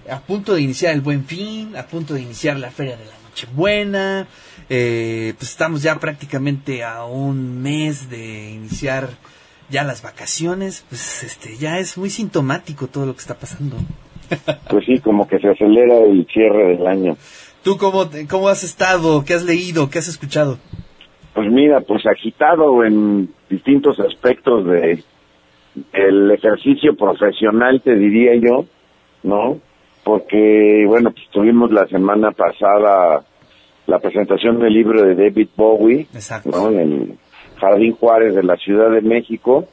a punto de iniciar el Buen Fin, a punto de iniciar la Feria de la Nochebuena, eh, pues estamos ya prácticamente a un mes de iniciar ya las vacaciones, pues este ya es muy sintomático todo lo que está pasando. Pues sí, como que se acelera el cierre del año. ¿Tú cómo, cómo has estado? ¿Qué has leído? ¿Qué has escuchado? Pues mira, pues agitado en distintos aspectos de el ejercicio profesional, te diría yo, ¿no? Porque, bueno, pues tuvimos la semana pasada la presentación del libro de David Bowie, ¿no? En el Jardín Juárez de la Ciudad de México,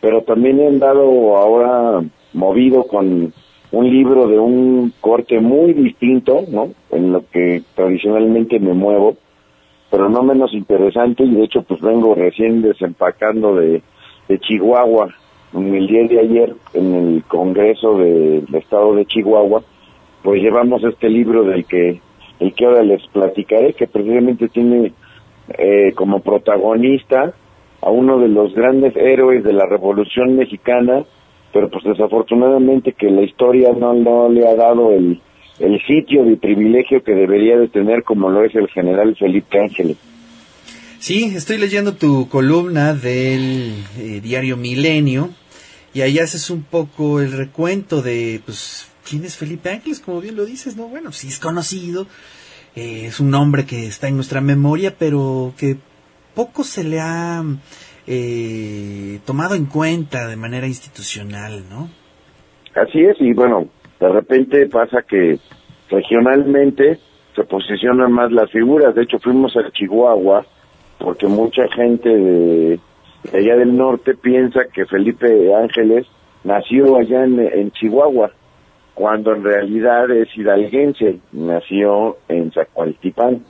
pero también he andado ahora movido con un libro de un corte muy distinto, ¿no? En lo que tradicionalmente me muevo, pero no menos interesante y de hecho pues vengo recién desempacando de, de Chihuahua. En el día de ayer, en el Congreso del Estado de Chihuahua, pues llevamos este libro del que, el que ahora les platicaré, que precisamente tiene eh, como protagonista a uno de los grandes héroes de la Revolución Mexicana, pero pues desafortunadamente que la historia no, no le ha dado el, el sitio de privilegio que debería de tener como lo es el general Felipe Ángeles. Sí, estoy leyendo tu columna del eh, diario Milenio y ahí haces un poco el recuento de, pues, quién es Felipe Ángeles, como bien lo dices, ¿no? Bueno, sí es conocido, eh, es un nombre que está en nuestra memoria, pero que poco se le ha eh, tomado en cuenta de manera institucional, ¿no? Así es, y bueno, de repente pasa que regionalmente se posicionan más las figuras. De hecho, fuimos a Chihuahua porque mucha gente de, allá del norte piensa que Felipe Ángeles nació allá en, en Chihuahua, cuando en realidad es hidalguense, nació en Zacualtipán.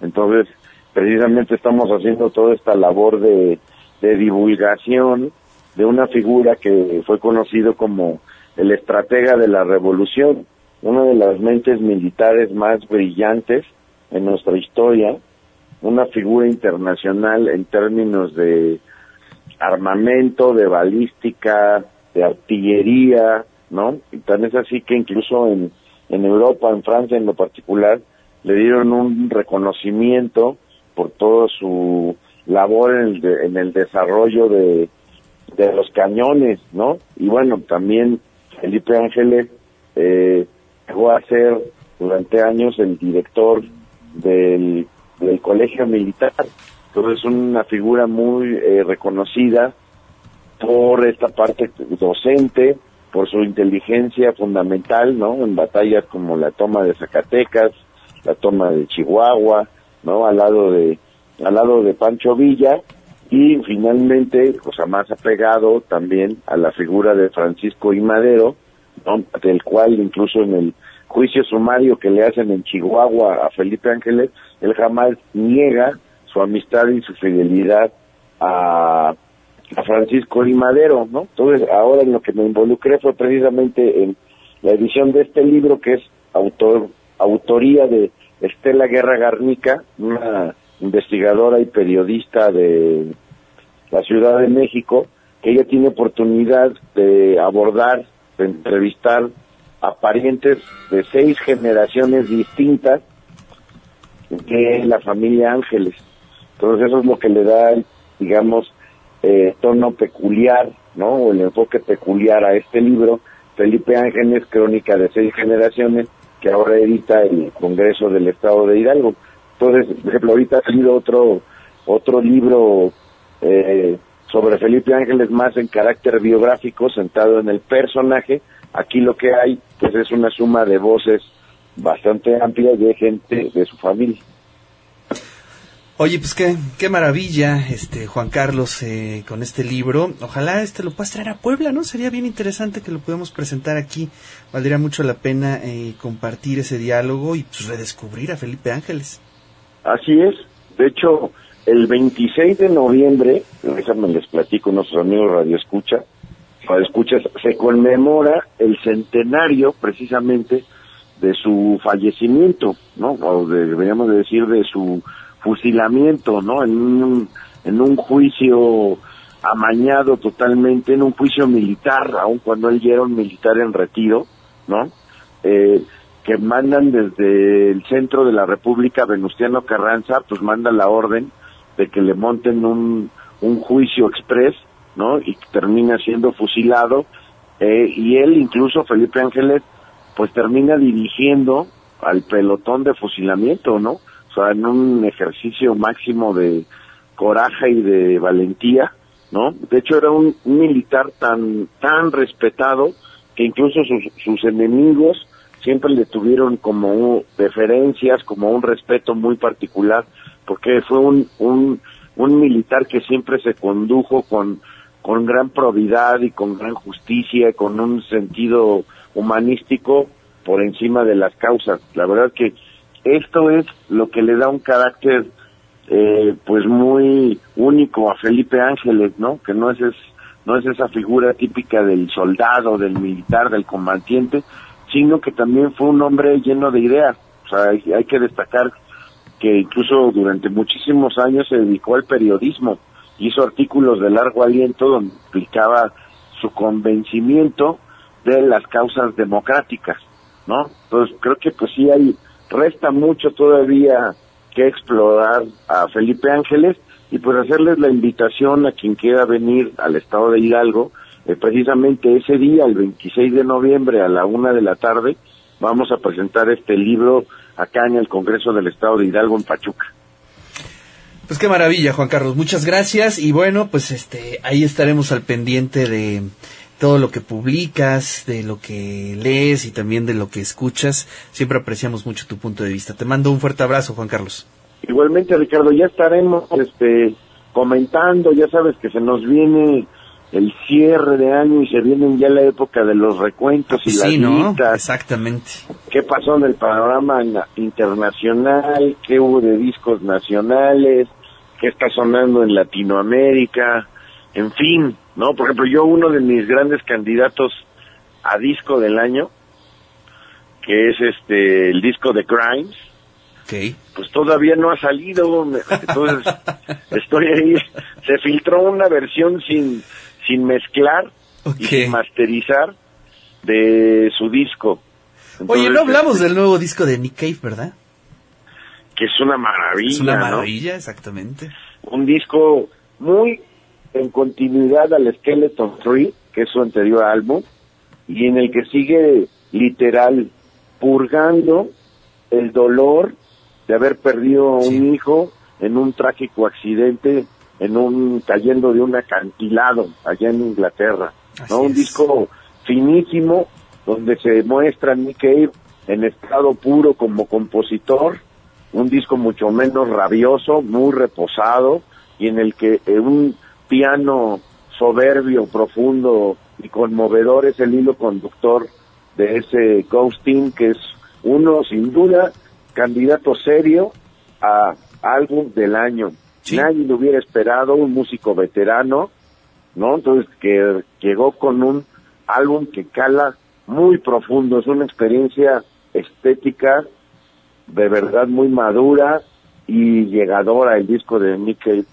Entonces, precisamente estamos haciendo toda esta labor de, de divulgación de una figura que fue conocido como el estratega de la revolución, una de las mentes militares más brillantes en nuestra historia, una figura internacional en términos de armamento, de balística, de artillería, ¿no? Y tan es así que incluso en, en Europa, en Francia en lo particular, le dieron un reconocimiento por toda su labor en el, desarrollo de, de los cañones, ¿no? Y bueno, también Felipe Ángeles eh, llegó a ser durante años el director del, del colegio militar. Entonces es una figura muy eh, reconocida por esta parte docente, por su inteligencia fundamental, ¿no? En batallas como la toma de Zacatecas, la toma de Chihuahua, ¿no? Al lado de, al lado de Pancho Villa, y finalmente, pues más apegado también a la figura de Francisco I. Madero, ¿no? del cual incluso en el juicio sumario que le hacen en Chihuahua a Felipe Ángeles, él jamás niega su amistad y su fidelidad a, Francisco. Madero, ¿no? Entonces, ahora en lo que me involucré fue precisamente en la edición de este libro que es autor, autoría de Estela Guerra Garnica, una investigadora y periodista de la Ciudad de México, que ella tiene oportunidad de abordar, de entrevistar a parientes de seis generaciones distintas de la familia Ángeles. Entonces eso es lo que le da, digamos, eh, tono peculiar, ¿no? O el enfoque peculiar a este libro, Felipe Ángeles, Crónica de seis generaciones, que ahora edita el Congreso del Estado de Hidalgo. Entonces, por ejemplo, ahorita ha salido otro, otro libro eh, sobre Felipe Ángeles más en carácter biográfico, sentado en el personaje. Aquí lo que hay, pues es una suma de voces bastante amplia de gente de su familia. Oye, pues qué, qué maravilla, este Juan Carlos, eh, con este libro. Ojalá este lo puedas traer a Puebla, ¿no? Sería bien interesante que lo podamos presentar aquí. Valdría mucho la pena eh, compartir ese diálogo y pues redescubrir a Felipe Ángeles. Así es. De hecho, el 26 de noviembre, déjame les platico a nuestros amigos Radio Escucha, Escuchas, se conmemora el centenario precisamente de su fallecimiento, ¿no? O de- deberíamos de decir de su fusilamiento, ¿no? En un, en un juicio amañado totalmente, en un juicio militar, aun cuando él ya un militar en retiro, ¿no? Eh, que mandan desde el centro de la República, Venustiano Carranza, pues manda la orden de que le monten un, un juicio express, ¿no? Y termina siendo fusilado, eh, y él, incluso Felipe Ángeles, pues termina dirigiendo al pelotón de fusilamiento, ¿no? O sea, en un ejercicio máximo de coraje y de valentía, ¿no? De hecho, era un, militar tan, tan respetado que incluso sus, sus enemigos siempre le tuvieron como un, deferencias, como un respeto muy particular, porque fue un, un militar que siempre se condujo con, con gran probidad y con gran justicia, con un sentido humanístico por encima de las causas. La verdad que esto es lo que le da un carácter eh, pues muy único a Felipe Ángeles, ¿no? Que no es, es no es esa figura típica del soldado, del militar, del combatiente, sino que también fue un hombre lleno de ideas. O sea, hay, hay que destacar que incluso durante muchísimos años se dedicó al periodismo, hizo artículos de largo aliento donde explicaba su convencimiento de las causas democráticas, ¿no? Entonces creo que pues sí hay, resta mucho todavía que explorar a Felipe Ángeles y pues hacerles la invitación a quien quiera venir al estado de Hidalgo, eh, precisamente ese día, el 26 de noviembre a la una de la tarde, vamos a presentar este libro acá en el Congreso del Estado de Hidalgo en Pachuca. Pues qué maravilla, Juan Carlos. Muchas gracias y bueno, pues este ahí estaremos al pendiente de todo lo que publicas, de lo que lees y también de lo que escuchas. Siempre apreciamos mucho tu punto de vista. Te mando un fuerte abrazo, Juan Carlos. Igualmente, Ricardo, ya estaremos este comentando, ya sabes que se nos viene el cierre de año y se viene ya la época de los recuentos y sí, las ¿no? listas. Exactamente. ¿Qué pasó en el panorama na- internacional? ¿Qué hubo de discos nacionales? ¿Qué está sonando en Latinoamérica? En fin, ¿no? Por ejemplo, yo uno de mis grandes candidatos a disco del año, que es este el disco de Grimes, pues todavía no ha salido, entonces estoy ahí, se filtró una versión sin, sin mezclar y sin masterizar de su disco. Oye, no hablamos este, del nuevo disco de Nick Cave, ¿verdad? que es una maravilla, Es una ¿no? maravilla, exactamente. Un disco muy en continuidad al Skeleton Tree, que es su anterior álbum, y en el que sigue literal purgando el dolor de haber perdido a un hijo en un trágico accidente, en un cayendo de un acantilado allá en Inglaterra. ¿no? Un disco finísimo donde se muestra Nick Cave en estado puro como compositor, un disco mucho menos rabioso, muy reposado y en el que eh, un piano soberbio, profundo y conmovedor es el hilo conductor de ese Ghosting que es uno sin duda candidato serio a álbum del año. Nadie lo hubiera esperado, un músico veterano, ¿no? Entonces que llegó con un álbum que cala muy profundo, es una experiencia estética de verdad muy madura y llegadora el disco de Cave.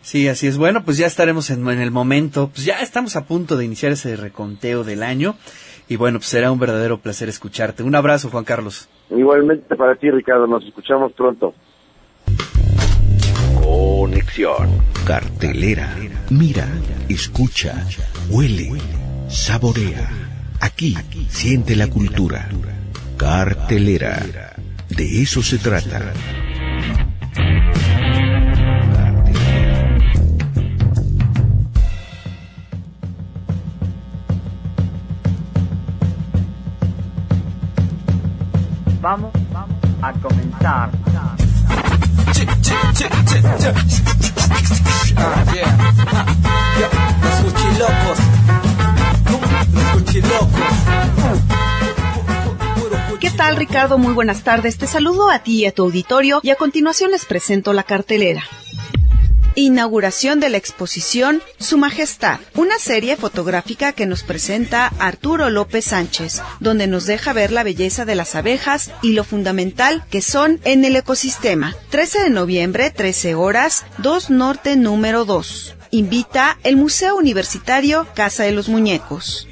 Sí, así es. Bueno, pues ya estaremos en, en el momento. Pues ya estamos a punto de iniciar ese reconteo del año. Y bueno, pues será un verdadero placer escucharte. Un abrazo, Juan Carlos. Igualmente para ti, Ricardo, nos escuchamos pronto. Conexión. Cartelera. Mira, escucha, huele, saborea. Aquí siente la cultura. Cartelera. De eso se trata. Vamos, vamos a comenzar. ¿Qué tal Ricardo? Muy buenas tardes. Te saludo a ti y a tu auditorio y a continuación les presento la cartelera. Inauguración de la exposición Su Majestad, una serie fotográfica que nos presenta Arturo López Sánchez, donde nos deja ver la belleza de las abejas y lo fundamental que son en el ecosistema. 13 de noviembre, 13 horas, 2 Norte número 2. Invita el Museo Universitario Casa de los Muñecos.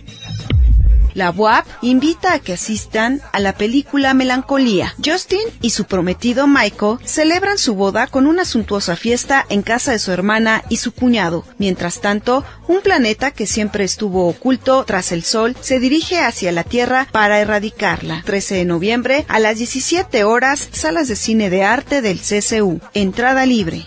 La UAP invita a que asistan a la película Melancolía. Justin y su prometido Michael celebran su boda con una suntuosa fiesta en casa de su hermana y su cuñado. Mientras tanto, un planeta que siempre estuvo oculto tras el Sol se dirige hacia la Tierra para erradicarla. 13 de noviembre a las 17 horas, salas de cine de arte del CCU. Entrada libre.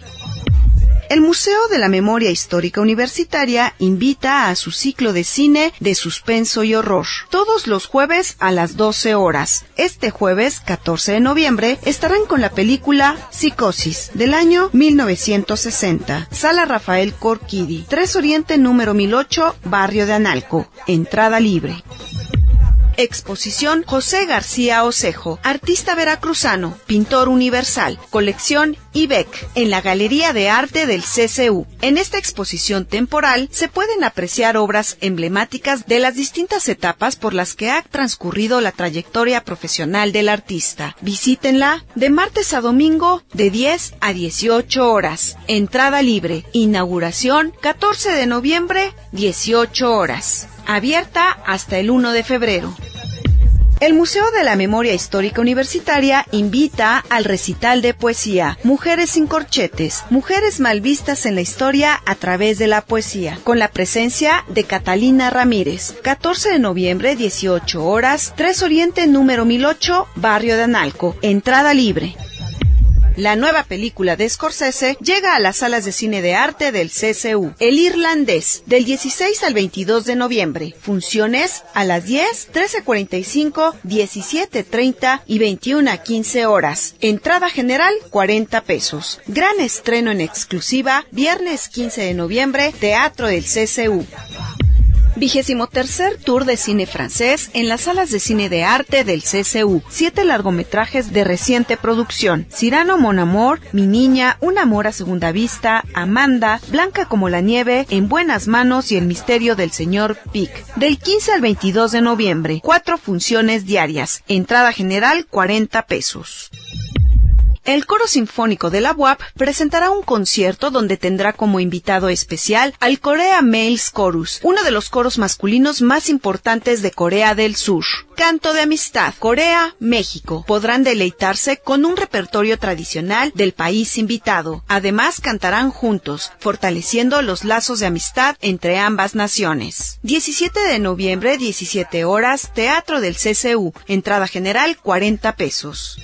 El Museo de la Memoria Histórica Universitaria invita a su ciclo de cine de suspenso y horror, todos los jueves a las 12 horas. Este jueves, 14 de noviembre, estarán con la película Psicosis, del año 1960. Sala Rafael Corquidi, 3 Oriente número 1008, Barrio de Analco. Entrada libre. Exposición José García Osejo, artista veracruzano, pintor universal, colección IBEC, en la Galería de Arte del CCU. En esta exposición temporal se pueden apreciar obras emblemáticas de las distintas etapas por las que ha transcurrido la trayectoria profesional del artista. Visítenla de martes a domingo de 10 a 18 horas. Entrada libre. Inauguración 14 de noviembre, 18 horas abierta hasta el 1 de febrero. El Museo de la Memoria Histórica Universitaria invita al recital de poesía Mujeres sin corchetes, mujeres mal vistas en la historia a través de la poesía, con la presencia de Catalina Ramírez. 14 de noviembre, 18 horas, 3 Oriente número 1008, Barrio de Analco. Entrada libre. La nueva película de Scorsese llega a las salas de cine de arte del CCU, El Irlandés, del 16 al 22 de noviembre. Funciones a las 10, 13.45, 17.30 y 21 a 15 horas. Entrada general 40 pesos. Gran estreno en exclusiva, viernes 15 de noviembre, Teatro del CCU. Vigésimo tercer Tour de Cine Francés en las salas de cine de arte del CCU. Siete largometrajes de reciente producción. Cirano Mon Amor, Mi Niña, Un Amor a Segunda Vista, Amanda, Blanca como la Nieve, En Buenas Manos y El Misterio del Señor Pic. Del 15 al 22 de noviembre. Cuatro funciones diarias. Entrada general 40 pesos. El Coro Sinfónico de la UAP presentará un concierto donde tendrá como invitado especial al Corea Males Chorus, uno de los coros masculinos más importantes de Corea del Sur. Canto de Amistad, Corea, México. Podrán deleitarse con un repertorio tradicional del país invitado. Además, cantarán juntos, fortaleciendo los lazos de amistad entre ambas naciones. 17 de noviembre, 17 horas, Teatro del CCU. Entrada general, 40 pesos.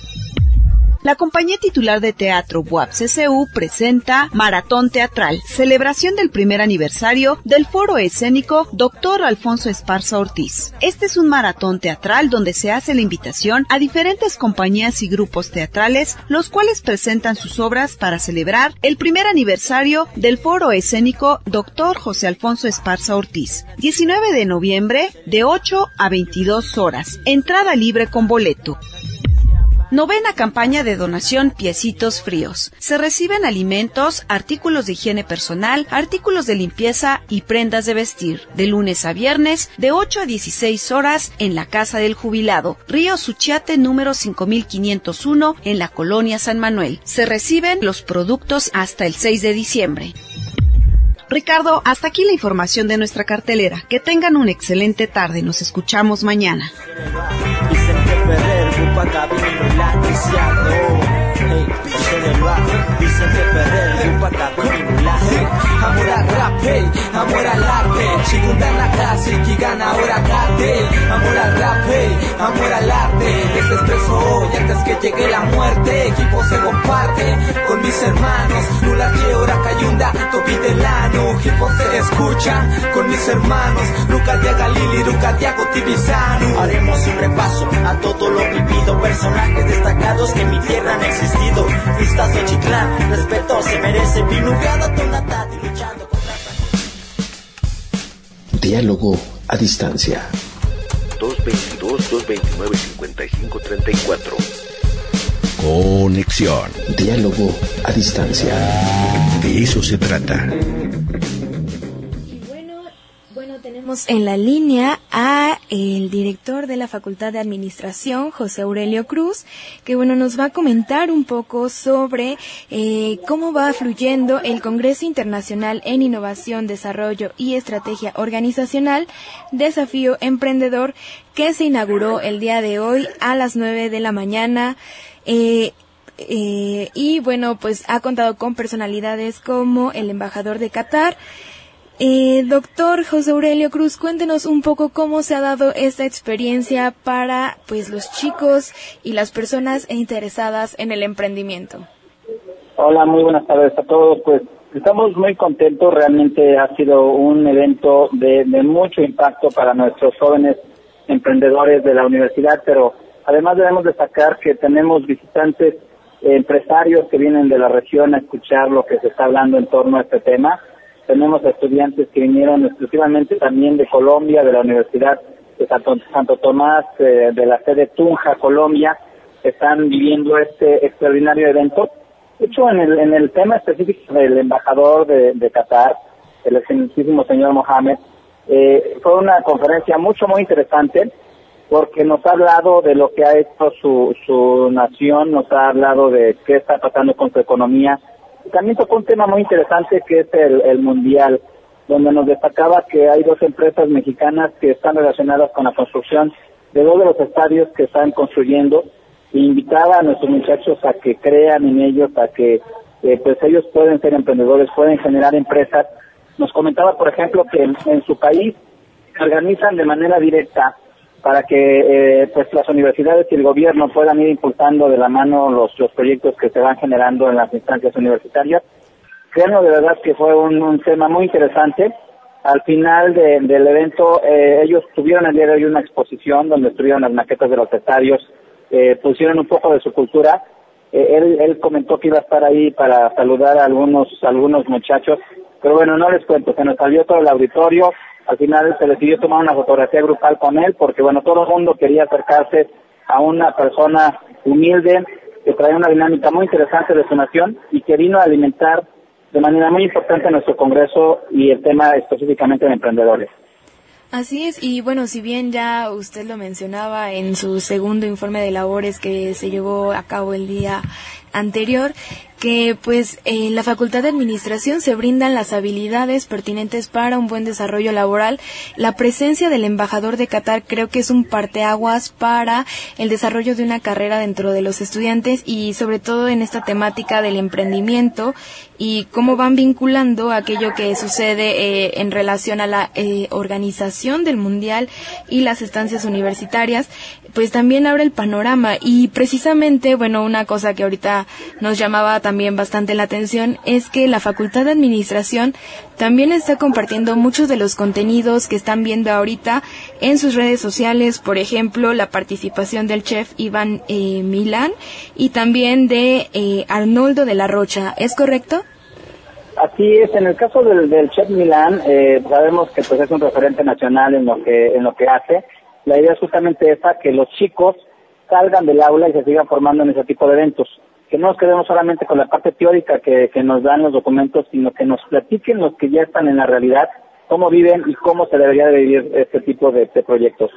La compañía titular de teatro BUAP CCU presenta Maratón Teatral, celebración del primer aniversario del foro escénico Dr. Alfonso Esparza Ortiz. Este es un maratón teatral donde se hace la invitación a diferentes compañías y grupos teatrales, los cuales presentan sus obras para celebrar el primer aniversario del foro escénico Dr. José Alfonso Esparza Ortiz. 19 de noviembre, de 8 a 22 horas. Entrada libre con boleto. Novena campaña de donación Piecitos Fríos. Se reciben alimentos, artículos de higiene personal, artículos de limpieza y prendas de vestir. De lunes a viernes, de 8 a 16 horas, en la Casa del Jubilado. Río Suchiate número 5501, en la Colonia San Manuel. Se reciben los productos hasta el 6 de diciembre. Ricardo, hasta aquí la información de nuestra cartelera. Que tengan una excelente tarde. Nos escuchamos mañana vagabundo latriciando Amor al rap, hey, amor al arte. Chigunda en la clase, gana ahora carte Amor al rap, hey, amor al arte. Expreso hoy antes que llegue la muerte. Equipo se comparte con mis hermanos. Nula Yeora Cayunda, Topi Delano Equipo se escucha con mis hermanos. Luca de Galili, Luca Diago Tibizano Haremos un repaso a todo lo vivido. Personajes destacados que en mi tierra han existido Vistas de Chiclán, respeto se merece Pinugada, Tonatati, luchando contra... Diálogo a distancia. 222-229-5534. Conexión. Diálogo a distancia. De eso se trata. Tenemos en la línea a el director de la Facultad de Administración, José Aurelio Cruz, que bueno nos va a comentar un poco sobre eh, cómo va fluyendo el Congreso Internacional en Innovación, Desarrollo y Estrategia Organizacional, Desafío Emprendedor, que se inauguró el día de hoy a las nueve de la mañana. Eh, eh, y bueno, pues ha contado con personalidades como el embajador de Qatar, eh, doctor José Aurelio Cruz, cuéntenos un poco cómo se ha dado esta experiencia para pues los chicos y las personas interesadas en el emprendimiento. Hola, muy buenas tardes a todos. Pues Estamos muy contentos, realmente ha sido un evento de, de mucho impacto para nuestros jóvenes emprendedores de la universidad, pero además debemos destacar que tenemos visitantes empresarios que vienen de la región a escuchar lo que se está hablando en torno a este tema. Tenemos estudiantes que vinieron exclusivamente también de Colombia, de la Universidad de Santo, Santo Tomás, eh, de la sede Tunja, Colombia, están viviendo este extraordinario evento. De hecho, en el, en el tema específico del embajador de, de Qatar, el excelentísimo señor Mohamed, eh, fue una conferencia mucho, muy interesante porque nos ha hablado de lo que ha hecho su, su nación, nos ha hablado de qué está pasando con su economía. También tocó un tema muy interesante que es el, el mundial, donde nos destacaba que hay dos empresas mexicanas que están relacionadas con la construcción de dos de los estadios que están construyendo e invitaba a nuestros muchachos a que crean en ellos, a que eh, pues ellos pueden ser emprendedores, pueden generar empresas. Nos comentaba, por ejemplo, que en, en su país organizan de manera directa para que eh, pues las universidades y el gobierno puedan ir impulsando de la mano los, los proyectos que se van generando en las instancias universitarias. Creo de verdad que fue un, tema muy interesante. Al final de, del evento, eh, ellos tuvieron el día de hoy una exposición donde estuvieron las maquetas de los estadios, eh, pusieron un poco de su cultura. Eh, él, él comentó que iba a estar ahí para saludar a algunos, algunos muchachos, pero bueno, no les cuento, se nos salió todo el auditorio, al final se decidió tomar una fotografía grupal con él porque bueno todo el mundo quería acercarse a una persona humilde que trae una dinámica muy interesante de su nación y que vino a alimentar de manera muy importante nuestro congreso y el tema específicamente de emprendedores. Así es, y bueno, si bien ya usted lo mencionaba en su segundo informe de labores que se llevó a cabo el día anterior, que pues en la Facultad de Administración se brindan las habilidades pertinentes para un buen desarrollo laboral. La presencia del embajador de Qatar creo que es un parteaguas para el desarrollo de una carrera dentro de los estudiantes y sobre todo en esta temática del emprendimiento y cómo van vinculando aquello que sucede eh, en relación a la eh, organización del mundial y las estancias universitarias pues también abre el panorama y precisamente, bueno, una cosa que ahorita nos llamaba también bastante la atención es que la Facultad de Administración también está compartiendo muchos de los contenidos que están viendo ahorita en sus redes sociales, por ejemplo, la participación del chef Iván eh, Milán y también de eh, Arnoldo de la Rocha, ¿es correcto? Así es, en el caso del, del chef Milán, eh, sabemos que pues es un referente nacional en lo que en lo que hace la idea es justamente esa, que los chicos salgan del aula y se sigan formando en ese tipo de eventos. Que no nos quedemos solamente con la parte teórica que, nos dan los documentos, sino que nos platiquen los que ya están en la realidad, cómo viven y cómo se debería de vivir este tipo de, proyectos.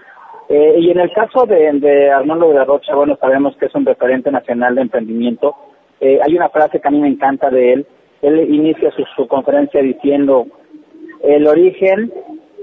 Eh, y en el caso de, de Arnoldo de la Rocha, bueno, sabemos que es un referente nacional de emprendimiento. Eh, hay una frase que a mí me encanta de él. Él inicia su conferencia diciendo, el origen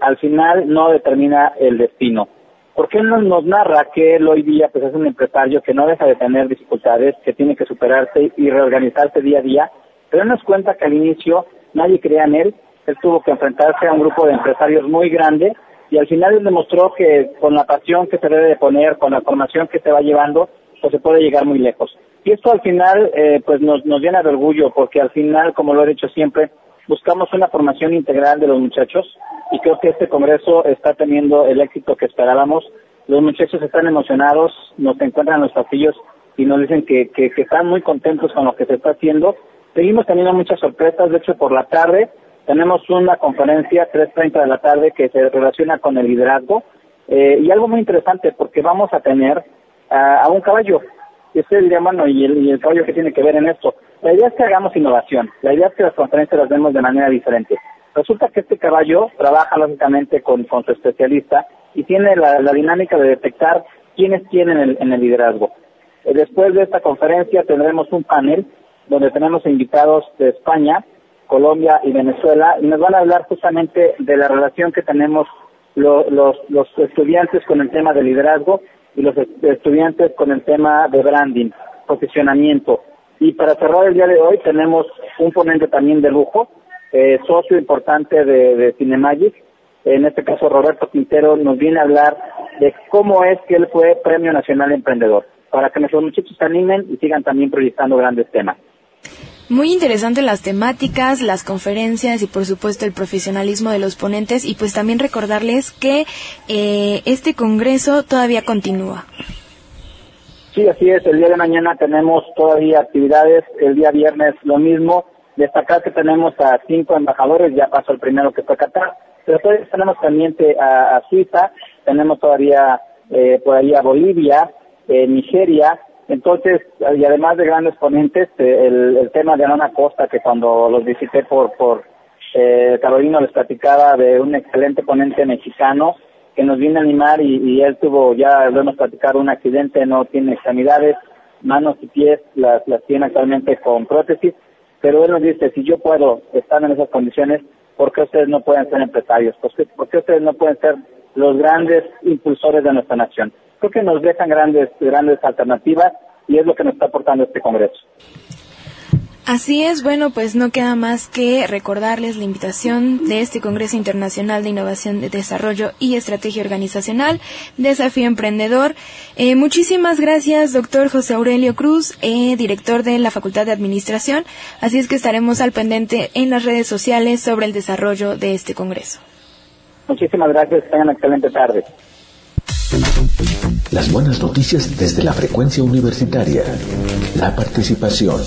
al final no determina el destino. ¿Por qué no nos narra que él hoy día pues, es un empresario que no deja de tener dificultades, que tiene que superarse y reorganizarse día a día? Pero él nos cuenta que al inicio nadie creía en él, él tuvo que enfrentarse a un grupo de empresarios muy grande y al final él demostró que con la pasión que se debe de poner, con la formación que se va llevando, pues se puede llegar muy lejos. Y esto al final eh, pues nos, nos llena de orgullo porque al final, como lo he dicho siempre, buscamos una formación integral de los muchachos y creo que este congreso está teniendo el éxito que esperábamos. Los muchachos están emocionados, nos encuentran en los pasillos y nos dicen que, que, que están muy contentos con lo que se está haciendo. Seguimos teniendo muchas sorpresas, de hecho por la tarde tenemos una conferencia 3.30 de la tarde que se relaciona con el liderazgo eh, y algo muy interesante porque vamos a tener a un caballo. Y ustedes dirían, bueno, ¿y el, ¿y el caballo qué tiene que ver en esto? La idea es que hagamos innovación, la idea es que las conferencias las vemos de manera diferente. Resulta que este caballo trabaja lógicamente con, su especialista y tiene la, dinámica de detectar quiénes tienen el, en el liderazgo. Eh, después de esta conferencia tendremos un panel donde tenemos invitados de España, Colombia y Venezuela y nos van a hablar justamente de la relación que tenemos lo, los, los estudiantes con el tema de liderazgo y los estudiantes con el tema de branding, posicionamiento. Y para cerrar el día de hoy tenemos un ponente también de lujo, eh, socio importante de, de Cinemagic, en este caso Roberto Quintero, nos viene a hablar de cómo es que él fue Premio Nacional Emprendedor, para que nuestros muchachos se animen y sigan también proyectando grandes temas. Muy interesante las temáticas, las conferencias y por supuesto el profesionalismo de los ponentes y pues también recordarles que eh, este congreso todavía continúa. Sí, así es. El día de mañana tenemos todavía actividades. El día viernes lo mismo. Destacar que tenemos a cinco embajadores. Ya pasó el primero que fue Qatar. Pero todavía tenemos pendiente a, a Suiza. Tenemos todavía eh, por ahí a Bolivia, eh, Nigeria. Entonces, y además de grandes ponentes, eh, el, el tema de Ana Costa, que cuando los visité por, por eh, Carolina les platicaba de un excelente ponente mexicano que nos viene a animar y, y él tuvo, ya lo hemos platicado, un accidente, no tiene extremidades, manos y pies, las, las tiene actualmente con prótesis, pero él nos dice, si yo puedo estar en esas condiciones, ¿por qué ustedes no pueden ser empresarios? ¿Por qué, por qué ustedes no pueden ser los grandes impulsores de nuestra nación? Creo que nos dejan grandes, grandes alternativas y es lo que nos está aportando este Congreso. Así es, bueno, pues no queda más que recordarles la invitación de este Congreso Internacional de Innovación de Desarrollo y Estrategia Organizacional, Desafío Emprendedor. Eh, muchísimas gracias, doctor José Aurelio Cruz, eh, director de la Facultad de Administración. Así es que estaremos al pendiente en las redes sociales sobre el desarrollo de este Congreso. Muchísimas gracias, tengan una excelente tarde. Las buenas noticias desde la frecuencia universitaria. La participación.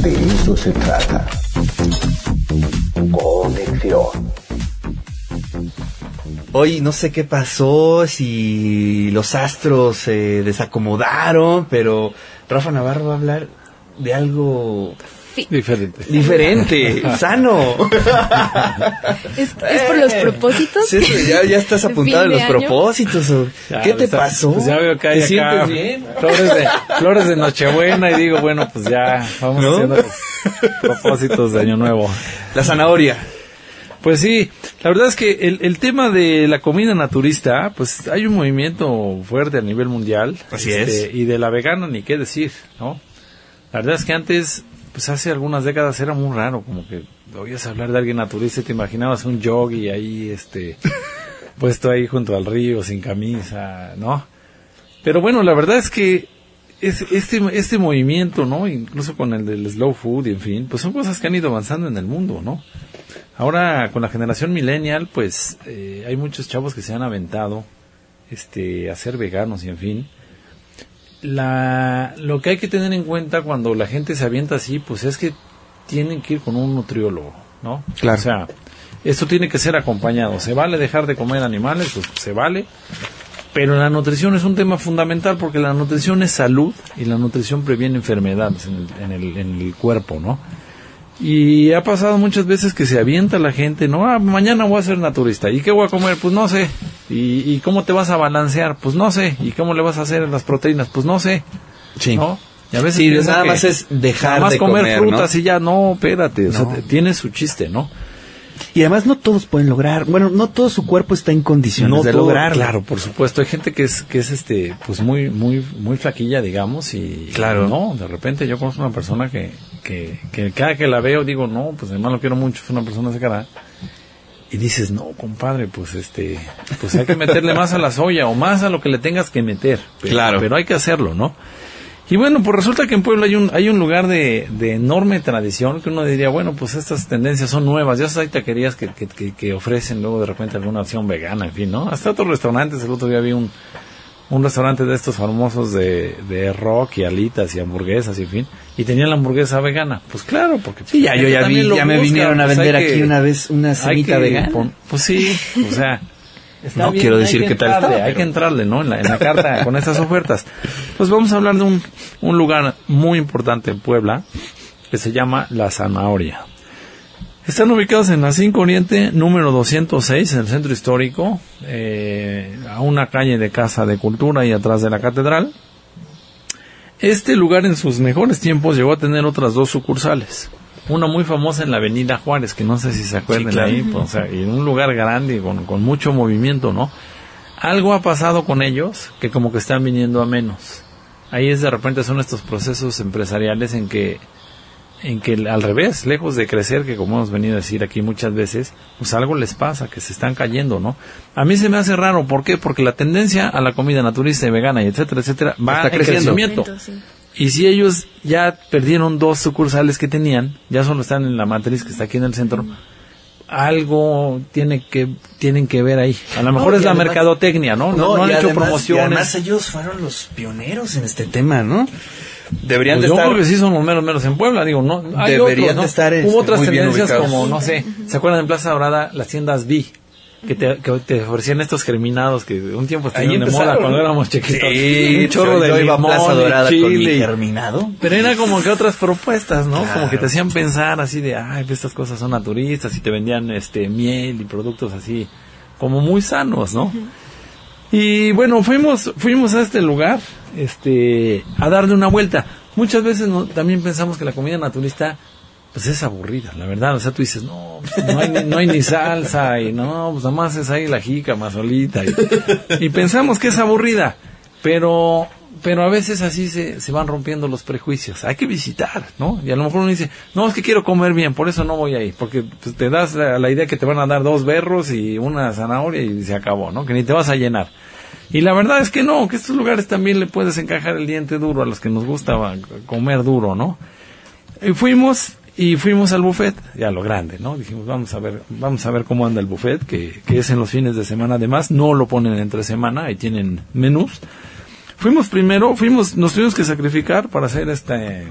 De eso se trata. Conexión. Hoy no sé qué pasó, si los astros se desacomodaron, pero Rafa Navarro va a hablar de algo Diferente. diferente, sano. ¿Es, es por los propósitos? Sí, sí, ya, ya estás ¿De apuntado en los año? propósitos. Ya, ¿Qué te pasó? Pues ya veo que hay ¿Te acá sientes bien? flores de, flores de Nochebuena y digo, bueno, pues ya vamos ¿No? haciendo los propósitos de Año Nuevo. La zanahoria. Pues sí, la verdad es que el, el tema de la comida naturista, pues hay un movimiento fuerte a nivel mundial. este, Así es. Y de la vegana ni qué decir, ¿no? La verdad es que antes, pues hace algunas décadas era muy raro, como que oías hablar de alguien naturista y te imaginabas un yogi ahí, este, puesto ahí junto al río, sin camisa, ¿no? Pero bueno, la verdad es que es- este, este movimiento, ¿no? Incluso con el del slow food y en fin, pues son cosas que han ido avanzando en el mundo, ¿no? Ahora con la generación millennial, pues eh, hay muchos chavos que se han aventado este, a ser veganos y en fin. La, lo que hay que tener en cuenta cuando la gente se avienta así, pues es que tienen que ir con un nutriólogo, ¿no? Claro. O sea, esto tiene que ser acompañado. Se vale dejar de comer animales, pues se vale. Pero la nutrición es un tema fundamental porque la nutrición es salud y la nutrición previene enfermedades en el, en el, en el cuerpo, ¿no? Y ha pasado muchas veces que se avienta la gente, no, ah, mañana voy a ser naturista. ¿Y qué voy a comer? Pues no sé. ¿Y, y cómo te vas a balancear? Pues no sé. ¿Y cómo le vas a hacer las proteínas? Pues no sé. Sí. ¿No? Y a veces Sí, nada más es dejar nada más de comer, comer, frutas ¿no? y ya, no, espérate, o sea, No. tiene su chiste, ¿no? Y además no todos pueden lograr, bueno, no todo su cuerpo está en condiciones de todo, lograrlo. Claro, por supuesto. Hay gente que es, que es este, pues muy, muy, muy flaquilla, digamos, y Claro. no, de repente yo conozco una persona que, que, que cada que la veo digo, no, pues además lo quiero mucho, es una persona de cara. Y dices, no, compadre, pues este, pues hay que meterle más a la soya o más a lo que le tengas que meter. Pero, Claro. Pero hay que hacerlo, ¿no? Y bueno, pues resulta que en Puebla hay un, hay un lugar de, de enorme tradición que uno diría, bueno, pues estas tendencias son nuevas. Ya hay taquerías que, que, que, que ofrecen luego de repente alguna opción vegana, en fin, ¿no? Hasta otros restaurantes, el otro día vi un, un restaurante de estos famosos de, de rock y alitas y hamburguesas y en fin, y tenían la hamburguesa vegana. Pues claro, porque... Sí, ya, yo ya vi, ya me busca, vinieron a pues vender aquí una vez una que vegana. pon- pues sí, o sea... está No bien, quiero decir que qué tal entrarle, Hay que entrarle, ¿no? En la, en la carta con estas ofertas. Pues vamos a hablar de un, un lugar muy importante en Puebla que se llama La Zanahoria. Están ubicados en la 5 Oriente, número 206, en el centro histórico, eh, a una calle de Casa de Cultura y atrás de la catedral. Este lugar en sus mejores tiempos llegó a tener otras dos sucursales. Una muy famosa en la Avenida Juárez, que no sé si se acuerdan Sí, claro. ahí, pues, o sea, en un lugar grande, con, con mucho movimiento, ¿no? Algo ha pasado con ellos que como que están viniendo a menos. Ahí es de repente son estos procesos empresariales en que en que al revés, lejos de crecer, que como hemos venido a decir aquí muchas veces, pues algo les pasa, que se están cayendo, ¿no? A mí se me hace raro, ¿por qué? Porque la tendencia a la comida naturista y vegana y etcétera, etcétera, va Está en creciendo. crecimiento. Sí. Y si ellos ya perdieron dos sucursales que tenían, ya solo están en la matriz que está aquí en el centro, algo tiene que tienen que ver ahí. A lo mejor No, es la además- mercadotecnia, ¿no? No, no han y hecho además- Y promociones. además ellos fueron los pioneros en este tema, ¿no? Deberían Pues de yo estar... creo que sí son los menos menos en Puebla, digo, no. Hay Deberían otros, ¿no? de estar, este, Hubo otras muy bien tendencias como, no sé, ¿se acuerdan en Plaza Dorada las tiendas B? Que te, que te ofrecían estos germinados que un tiempo estuvieron de moda cuando éramos chiquitos. Sí, un chorro de yo iba limón Plaza y Dorada con mi chile y- germinado. Pero era como que otras propuestas, ¿no? Claro. Como que te hacían pensar así de, ay, pues estas cosas son naturistas y te vendían este miel y productos así como muy sanos, ¿no? Y bueno, fuimos fuimos a este lugar este a darle una vuelta. Muchas veces no- también pensamos que la comida naturista pues es aburrida, la verdad. O sea, tú dices, no, no hay, no hay ni salsa y no, pues nada más es ahí la jícama solita. Y, pensamos que es aburrida, pero pero a veces así se, se van rompiendo los prejuicios. Hay que visitar, ¿no? Y a lo mejor uno dice, no, es que quiero comer bien, por eso no voy ahí, porque pues, te das la, la idea que te van a dar dos berros y una zanahoria y se acabó, ¿no? Que ni te vas a llenar. Y la verdad es que no, que estos lugares también le puedes encajar el diente duro a los que nos gusta comer duro, ¿no? Y fuimos y fuimos al buffet, ya lo grande, ¿no? Dijimos, vamos a ver, vamos a ver cómo anda el buffet, que, que es en los fines de semana además, no lo ponen entre semana, ahí tienen menús. Fuimos primero, fuimos, nos tuvimos que sacrificar para hacer este,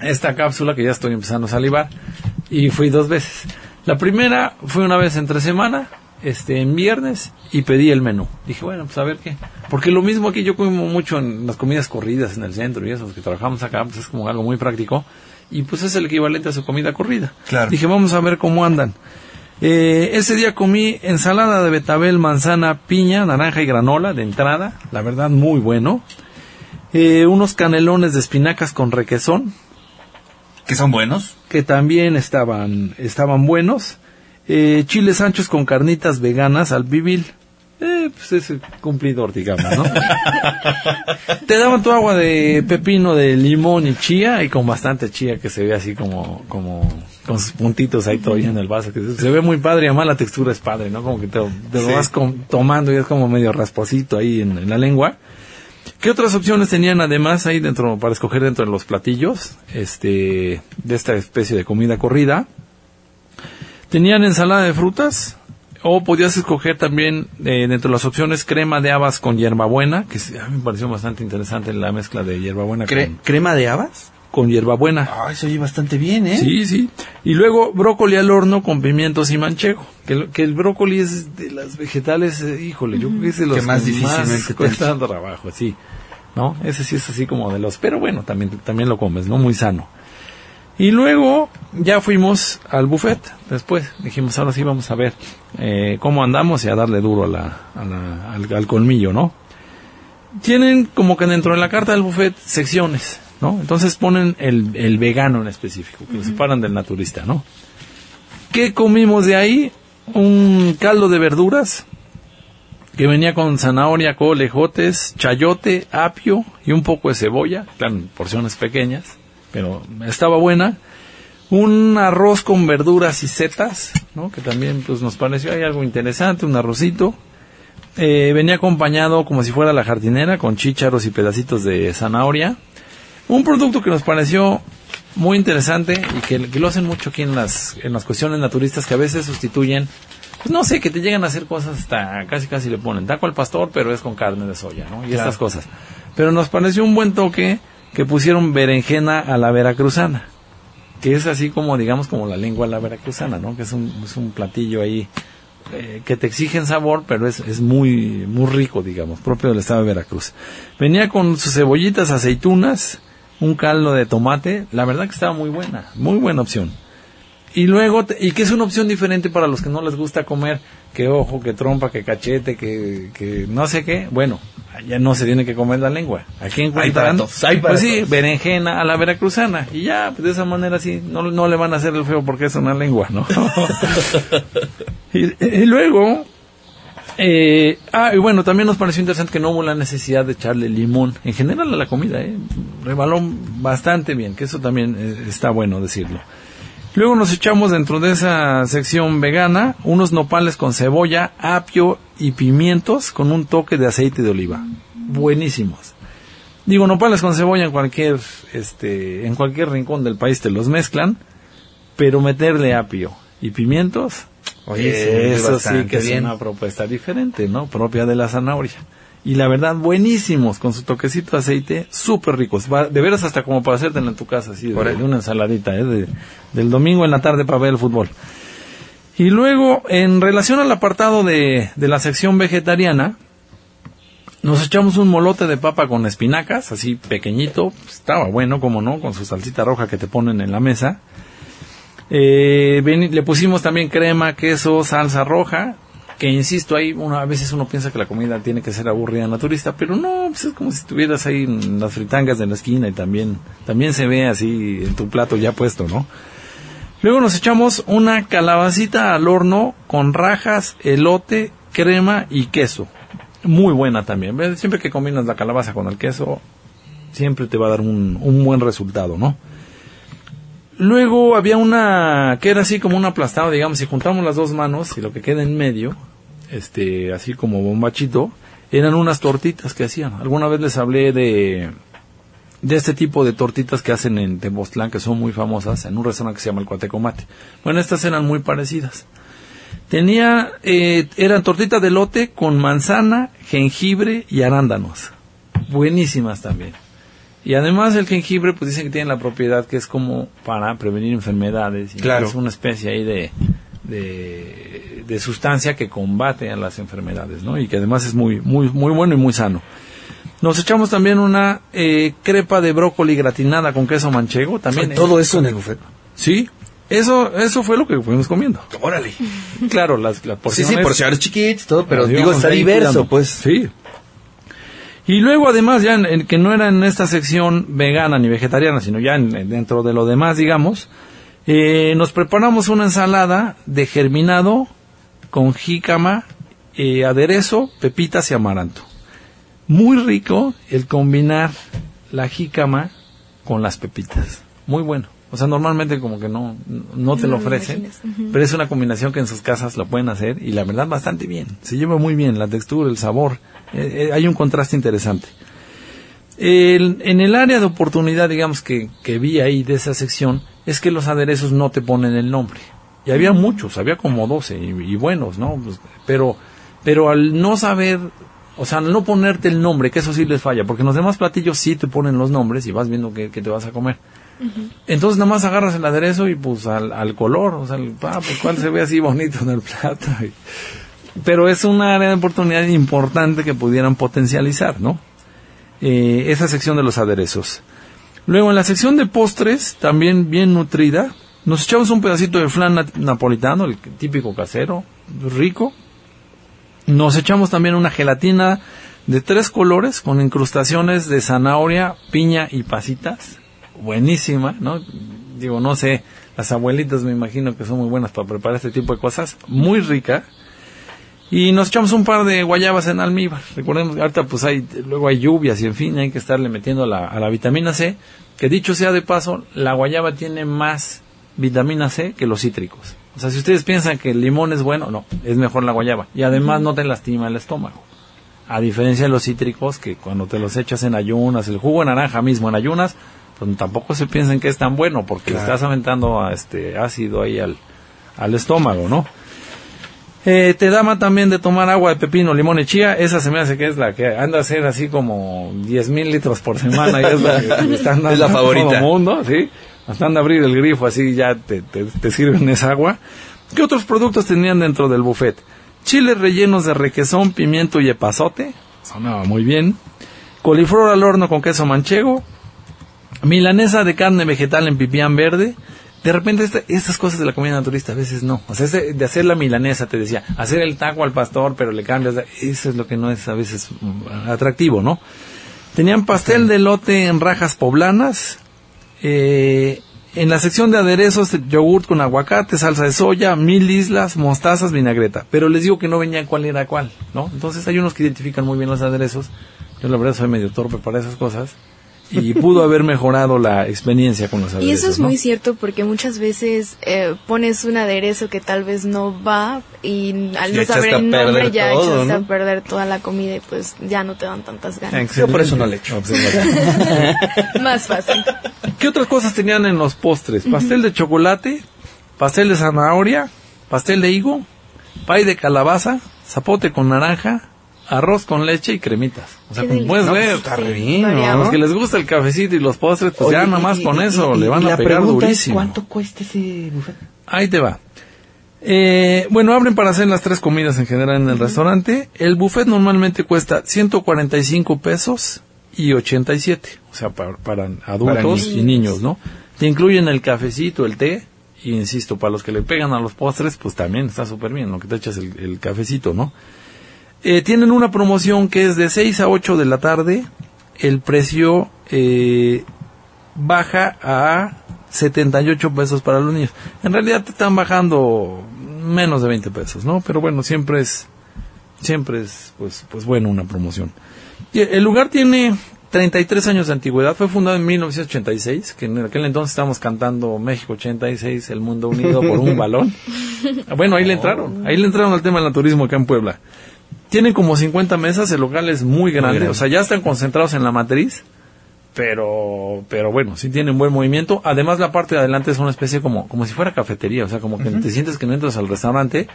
esta cápsula que ya estoy empezando a salivar y fui dos veces. La primera fue una vez entre semana, este, en viernes y pedí el menú. Dije, bueno, pues a ver qué. Porque lo mismo aquí yo como mucho en las comidas corridas en el centro y eso, los que trabajamos acá, pues es como algo muy práctico y pues es el equivalente a su comida corrida. Claro. Dije, vamos a ver cómo andan. Eh, ese día comí ensalada de betabel, manzana, piña, naranja y granola de entrada, la verdad muy bueno. Eh, unos canelones de espinacas con requesón, ¿Que son buenos? que también estaban, estaban buenos. Eh, chiles anchos con carnitas veganas al bibil. Eh, pues es cumplidor, digamos, ¿no? Te daban tu agua de pepino, de limón y chía, y con bastante chía que se ve así como, como, con sus puntitos ahí todavía en el vaso. Que se- ve muy padre, además la textura es padre, ¿no? Como que te, te lo vas com- tomando y es como medio rasposito ahí en, en la lengua. ¿Qué otras opciones tenían además ahí dentro, para escoger dentro de los platillos, este, de esta especie de comida corrida? Tenían ensalada de frutas, o podías escoger también eh, dentro de las opciones crema de habas con hierbabuena, que a mí me pareció bastante interesante la mezcla de hierbabuena Cre- con, ¿Crema de habas? con hierbabuena. Ah, eso oye bastante bien, ¿eh? Sí, sí. Y luego brócoli al horno con pimientos y manchego. Que, el- que el brócoli es de las vegetales, eh, híjole, yo creo que es de los Que más difícilmente te cuesta trabajo, sí. ¿No? Ese sí es así como de los, pero bueno, también, también lo comes, ¿no? Muy sano. Y luego ya fuimos al buffet. Después dijimos, ahora sí vamos a ver eh, cómo andamos y a darle duro a la, a la- al, al colmillo, ¿no? Tienen como que dentro de la carta del buffet secciones, ¿no? Entonces ponen el, el vegano en específico, que lo separan del naturista, ¿no? ¿Qué comimos de ahí? Un caldo de verduras que venía con zanahoria, col, ejotes, chayote, apio y un poco de cebolla, claro, porciones pequeñas, pero estaba buena. Un arroz con verduras y setas, ¿no? Que también pues nos pareció algo interesante, un arrocito. Eh, venía acompañado como si fuera la jardinera con chícharos y pedacitos de zanahoria. Un producto que nos pareció muy interesante y que, que lo hacen mucho aquí en las, en las cuestiones naturistas que a veces sustituyen, pues no sé, que te llegan a hacer cosas hasta casi casi le ponen taco al pastor, pero es con carne de soya, ¿no? Y Claro. estas cosas. Pero nos pareció un buen toque que pusieron berenjena a la veracruzana, que es así como, digamos, como la lengua a la veracruzana, ¿no? Que es un, es un platillo ahí eh, que te exigen sabor, pero es, es muy, muy rico, digamos, propio del estado de Veracruz. Venía con sus cebollitas, aceitunas, un caldo de tomate, la verdad que estaba muy buena, muy buena opción. Y luego, te- y que es una opción diferente para los que no les gusta comer, que ojo, que trompa, que cachete, que, que no sé qué, bueno, ya no se tiene que comer la lengua. Aquí encuentran, hay pues sí, berenjena a la veracruzana, y ya, pues de esa manera sí, no, no le van a hacer el feo porque es una lengua, ¿no? y, y luego, eh, ah, y bueno, también nos pareció interesante que no hubo la necesidad de echarle limón en general a la comida, ¿eh? Rebaló bastante bien, que eso también eh, está bueno decirlo. Luego nos echamos dentro de esa sección vegana unos nopales con cebolla, apio y pimientos con un toque de aceite de oliva. Buenísimos. Digo, nopales con cebolla en cualquier, este, en cualquier rincón del país te los mezclan, pero meterle apio y pimientos, Oye, eso sí que es bien. una propuesta diferente, ¿no? Propia de la zanahoria. Y la verdad, buenísimos, con su toquecito de aceite, súper ricos. Va- de veras hasta como para hacértelo en tu casa, así, de, una ensaladita, ¿eh? De- del domingo en la tarde para ver el fútbol. Y luego, en relación al apartado de, de la sección vegetariana, nos echamos un molote de papa con espinacas, así pequeñito, estaba bueno, como no, con su salsita roja que te ponen en la mesa. Eh, ven- le pusimos también crema, queso, salsa roja, que insisto, ahí uno, a veces uno piensa que la comida tiene que ser aburrida naturista, pero no, pues es como si estuvieras ahí en las fritangas de la esquina y también, también se ve así en tu plato ya puesto, ¿no? Luego nos echamos una calabacita al horno con rajas, elote, crema y queso. Muy buena también. Siempre que combinas la calabaza con el queso, siempre te va a dar un, un buen resultado, ¿no? Luego había una que era así como un aplastado, digamos, si juntamos las dos manos y lo que queda en medio, este, así como bombachito, eran unas tortitas que hacían. Alguna vez les hablé de, de este tipo de tortitas que hacen en Tepoztlán, que son muy famosas, en un restaurante que se llama el Cuatecomate. Bueno, estas eran muy parecidas. Tenía, eh, eran tortitas de lote con manzana, jengibre y arándanos. Buenísimas también. Y además el jengibre, pues dicen que tiene la propiedad que es como para prevenir enfermedades. y Claro. Es una especie ahí de, de, de sustancia que combate a las enfermedades, ¿no? Y que además es muy, muy, muy bueno y muy sano. Nos echamos también una eh, crepa de brócoli gratinada con queso manchego. También Todo eso en el buffet. Sí, eso, eso fue lo que fuimos comiendo. Órale. Claro, las, porciones. sí, porciones chiquitas, todo, pero digo, está diverso, pues. Sí. Y luego, además, ya en- en- que no era en esta sección vegana ni vegetariana, sino ya en- dentro de lo demás, digamos, eh, nos preparamos una ensalada de germinado con jícama, eh, aderezo, pepitas y amaranto. Muy rico el combinar la jícama con las pepitas. Muy bueno. O sea, normalmente como que no, no te No lo ofrecen, pero es una combinación que en sus casas lo pueden hacer y la verdad bastante bien. Se lleva muy bien la textura, el sabor. Eh, eh, hay un contraste interesante. El- en el área de oportunidad, digamos, que, que vi ahí de esa sección, es que los aderezos no te ponen el nombre. Y había muchos, había como 12 y, y buenos, ¿no? Pues, pero, pero al no saber, o sea, al no ponerte el nombre, que eso sí les falla, porque en los demás platillos sí te ponen los nombres y vas viendo qué, qué te vas a comer. Entonces nada más agarras el aderezo y pues al, al color, o sea, el, ah, pues cuál se ve así bonito en el plato. Y- pero es una área de oportunidad importante que pudieran potencializar, ¿no? Eh, esa sección de los aderezos. Luego en la sección de postres, también bien nutrida, nos echamos un pedacito de flan napolitano, el típico casero, rico. Nos echamos también una gelatina de tres colores con incrustaciones de zanahoria, piña y pasitas. Buenísima, ¿no? Digo, no sé, las abuelitas me imagino que son muy buenas para preparar este tipo de cosas. Muy rica. Y nos echamos un par de guayabas en almíbar. Recordemos que ahorita pues hay, luego hay lluvias y en fin, hay que estarle metiendo a la, a la vitamina C. Que dicho sea de paso, la guayaba tiene más vitamina C que los cítricos. O sea, si ustedes piensan que el limón es bueno, no, es mejor la guayaba. Y además no te lastima el estómago. A diferencia de los cítricos, que cuando te los echas en ayunas, el jugo de naranja mismo en ayunas, pues tampoco se piensen que es tan bueno, porque le estás aventando a este ácido ahí al, al estómago, ¿no? Eh, te dama también de tomar agua de pepino, limón y chía. Esa se me hace que es la que anda a ser así como 10 mil litros por semana. Y es la están dando Es la a todo favorita. mundo, ¿sí? Hasta anda a abrir el grifo así ya te, te, te sirven esa agua. ¿Qué otros productos tenían dentro del buffet? Chiles rellenos de requesón, pimiento y epazote. Sonaba muy bien. Coliflor al horno con queso manchego. Milanesa de carne vegetal en pipián verde. De repente esta- estas cosas de la comida naturista a veces no. O sea, ese de hacer la milanesa, te decía, hacer el taco al pastor, pero le cambias. Eso es lo que no es a veces mm, atractivo, ¿no? Tenían pastel de lote en rajas poblanas. Eh, en la sección de aderezos, yogurt con aguacate, salsa de soya, mil islas, mostazas, vinagreta. Pero les digo que no venía cuál era cuál, ¿no? Entonces hay unos que identifican muy bien los aderezos. Yo la verdad soy medio torpe para esas cosas. Y pudo haber mejorado la experiencia con los aderezos. Y eso es ¿no? muy cierto porque muchas veces eh, pones un aderezo que tal vez no va y al no saber el nombre ya todo, ¿no? a perder toda la comida y pues ya no te dan tantas ganas. Yo por eso no le echo. Más fácil. ¿Qué otras cosas tenían en los postres? Pastel de chocolate, pastel de zanahoria, pastel de higo, pay de calabaza, zapote con naranja, arroz con leche y cremitas. O sea, como puedes ver, Está los que les gusta el cafecito y los postres, pues Oye, ya nomás y- con eso y- le van y a la pegar pregunta es, durísimo. ¿Cuánto cuesta ese buffet? Ahí te va. Eh, bueno, abren para hacer las tres comidas en general en el restaurante. El buffet normalmente cuesta 145 pesos y 87. O sea, para, para adultos niños. y niños, ¿no? Te incluyen el cafecito, el té. Y insisto, para los que le pegan a los postres, pues también está súper bien, lo que te echas el, el cafecito, ¿no? Eh, tienen una promoción que es de 6 a 8 de la tarde. El precio eh, baja a 78 pesos para los niños. En realidad te están bajando menos de 20 pesos, ¿no? Pero bueno, siempre es siempre es pues pues bueno una promoción. El lugar tiene 33 años de antigüedad, fue fundado en 1986, que en aquel entonces estábamos cantando México 86, el mundo unido por un balón. Bueno, ahí le entraron, ahí le entraron al tema del turismo acá en Puebla. Tienen como 50 mesas, el local es muy grande, grande. o sea, ya están concentrados en la matriz, pero pero bueno, sí tienen buen movimiento. Además, la parte de adelante es una especie como como si fuera cafetería, o sea, como que te sientes que no entras al restaurante.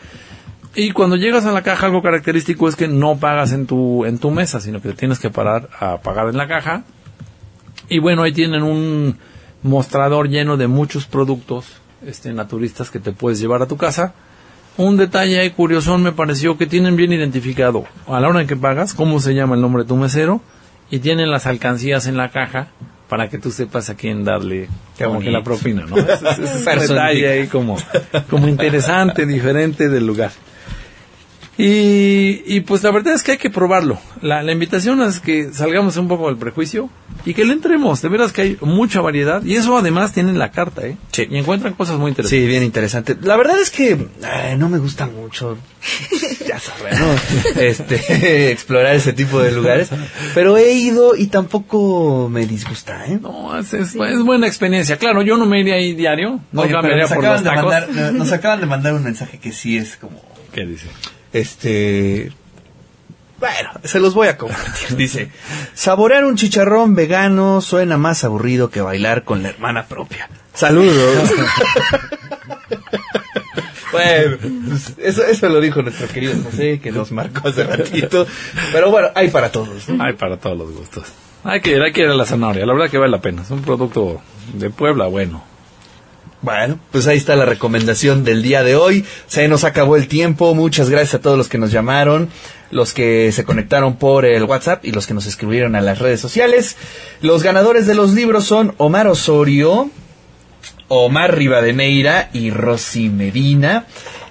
Y cuando llegas a la caja, algo característico es que no pagas en tu en tu mesa, sino que te tienes que parar a pagar en la caja. Y bueno, ahí tienen un mostrador lleno de muchos productos este, naturistas que te puedes llevar a tu casa. Un detalle ahí curioso me pareció que tienen bien identificado a la hora en que pagas cómo se llama el nombre de tu mesero y tienen las alcancías en la caja para que tú sepas a quién darle como que la propina, ¿no? Es, es- es un detalle ahí como, como interesante, diferente del lugar. Y, y pues la verdad es que hay que probarlo. La, la invitación es que salgamos un poco del prejuicio y que le entremos. De veras que hay mucha variedad y eso además tienen la carta, ¿eh? Y encuentran cosas muy interesantes. Sí, bien interesante. La verdad es que ay, no me gusta mucho, ya sabes, ¿no? Este, explorar ese tipo de lugares. Pero he ido y tampoco me disgusta, ¿eh? No, es, es- es buena experiencia. Claro, yo no me iría ahí diario. No Oye, cambiaría por los de tacos. mandar, nos acaban de mandar un mensaje que sí es como... ¿Qué dice? Este... Bueno, se los voy a compartir. Dice, saborear un chicharrón vegano suena más aburrido que bailar con la hermana propia. Saludos. bueno, eso, eso lo dijo nuestro querido José, que nos marcó hace ratito. Pero bueno, hay para todos. ¿no? Hay para todos los gustos. Hay que ir, hay que ir a la zanahoria. La verdad que vale la pena. Es un producto de Puebla bueno. Bueno, pues ahí está la recomendación del día de hoy. Se nos acabó el tiempo. Muchas gracias a todos los que nos llamaron, los que se conectaron por el WhatsApp y los que nos escribieron a las redes sociales. Los ganadores de los libros son Omar Osorio, Omar Rivadeneira y Rosy Medina.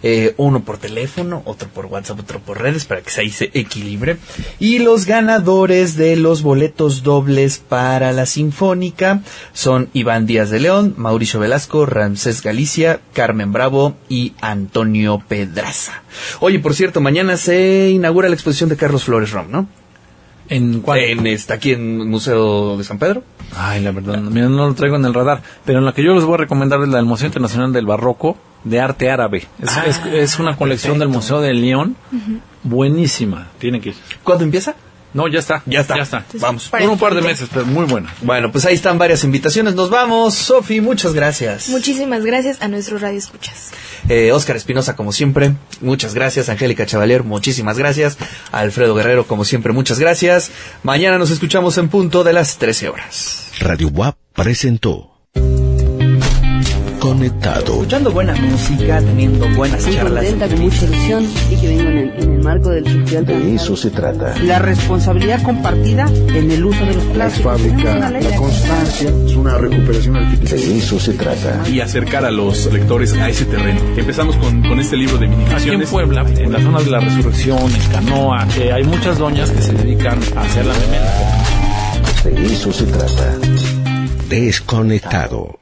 Eh, uno por teléfono, otro por WhatsApp, otro por redes, para que se ahí se equilibre. Y los ganadores de los boletos dobles para la Sinfónica son Iván Díaz de León, Mauricio Velasco, Ramsés Galicia, Carmen Bravo y Antonio Pedraza. Oye, por cierto, mañana se inaugura la exposición de Carlos Flores Rom, ¿no? ¿En cuál? En, está aquí en el Museo de San Pedro. Ay, la verdad, mira, no lo traigo en el radar. Pero en la que yo les voy a recomendar es la del Museo Internacional del Barroco de Arte Árabe. Es, Ah, es, es una colección del Museo de León. Buenísima. Tienen que ir. ¿Cuándo empieza? No, ya está. Ya está. Ya está. Vamos. Por un par de meses, pero muy buena. Bueno, pues ahí están varias invitaciones. Nos vamos. Sofi, muchas gracias. Muchísimas gracias a nuestro Radio Escuchas. Eh, Oscar Espinosa, como siempre, muchas gracias. Angélica Chavalier, muchísimas gracias. Alfredo Guerrero, como siempre, muchas gracias. Mañana nos escuchamos en punto de las 13 horas. Radio WAP presentó Conectado. Escuchando buena música, teniendo buenas Muy charlas. contenta, con mucha ilusión y que vengo en el, en el marco del Festival De eso se trata. La responsabilidad compartida en el uso de los plásticos. Tenemos una ley. constancia, es una recuperación artística. De eso se trata. y acercar a los lectores a ese terreno. Empezamos con, con este libro de Aquí en minificaciones. Puebla, en la zona de la Resurrección, en Canoa, eh, hay muchas doñas que se dedican a hacer la memela. De eso se trata. Desconectado.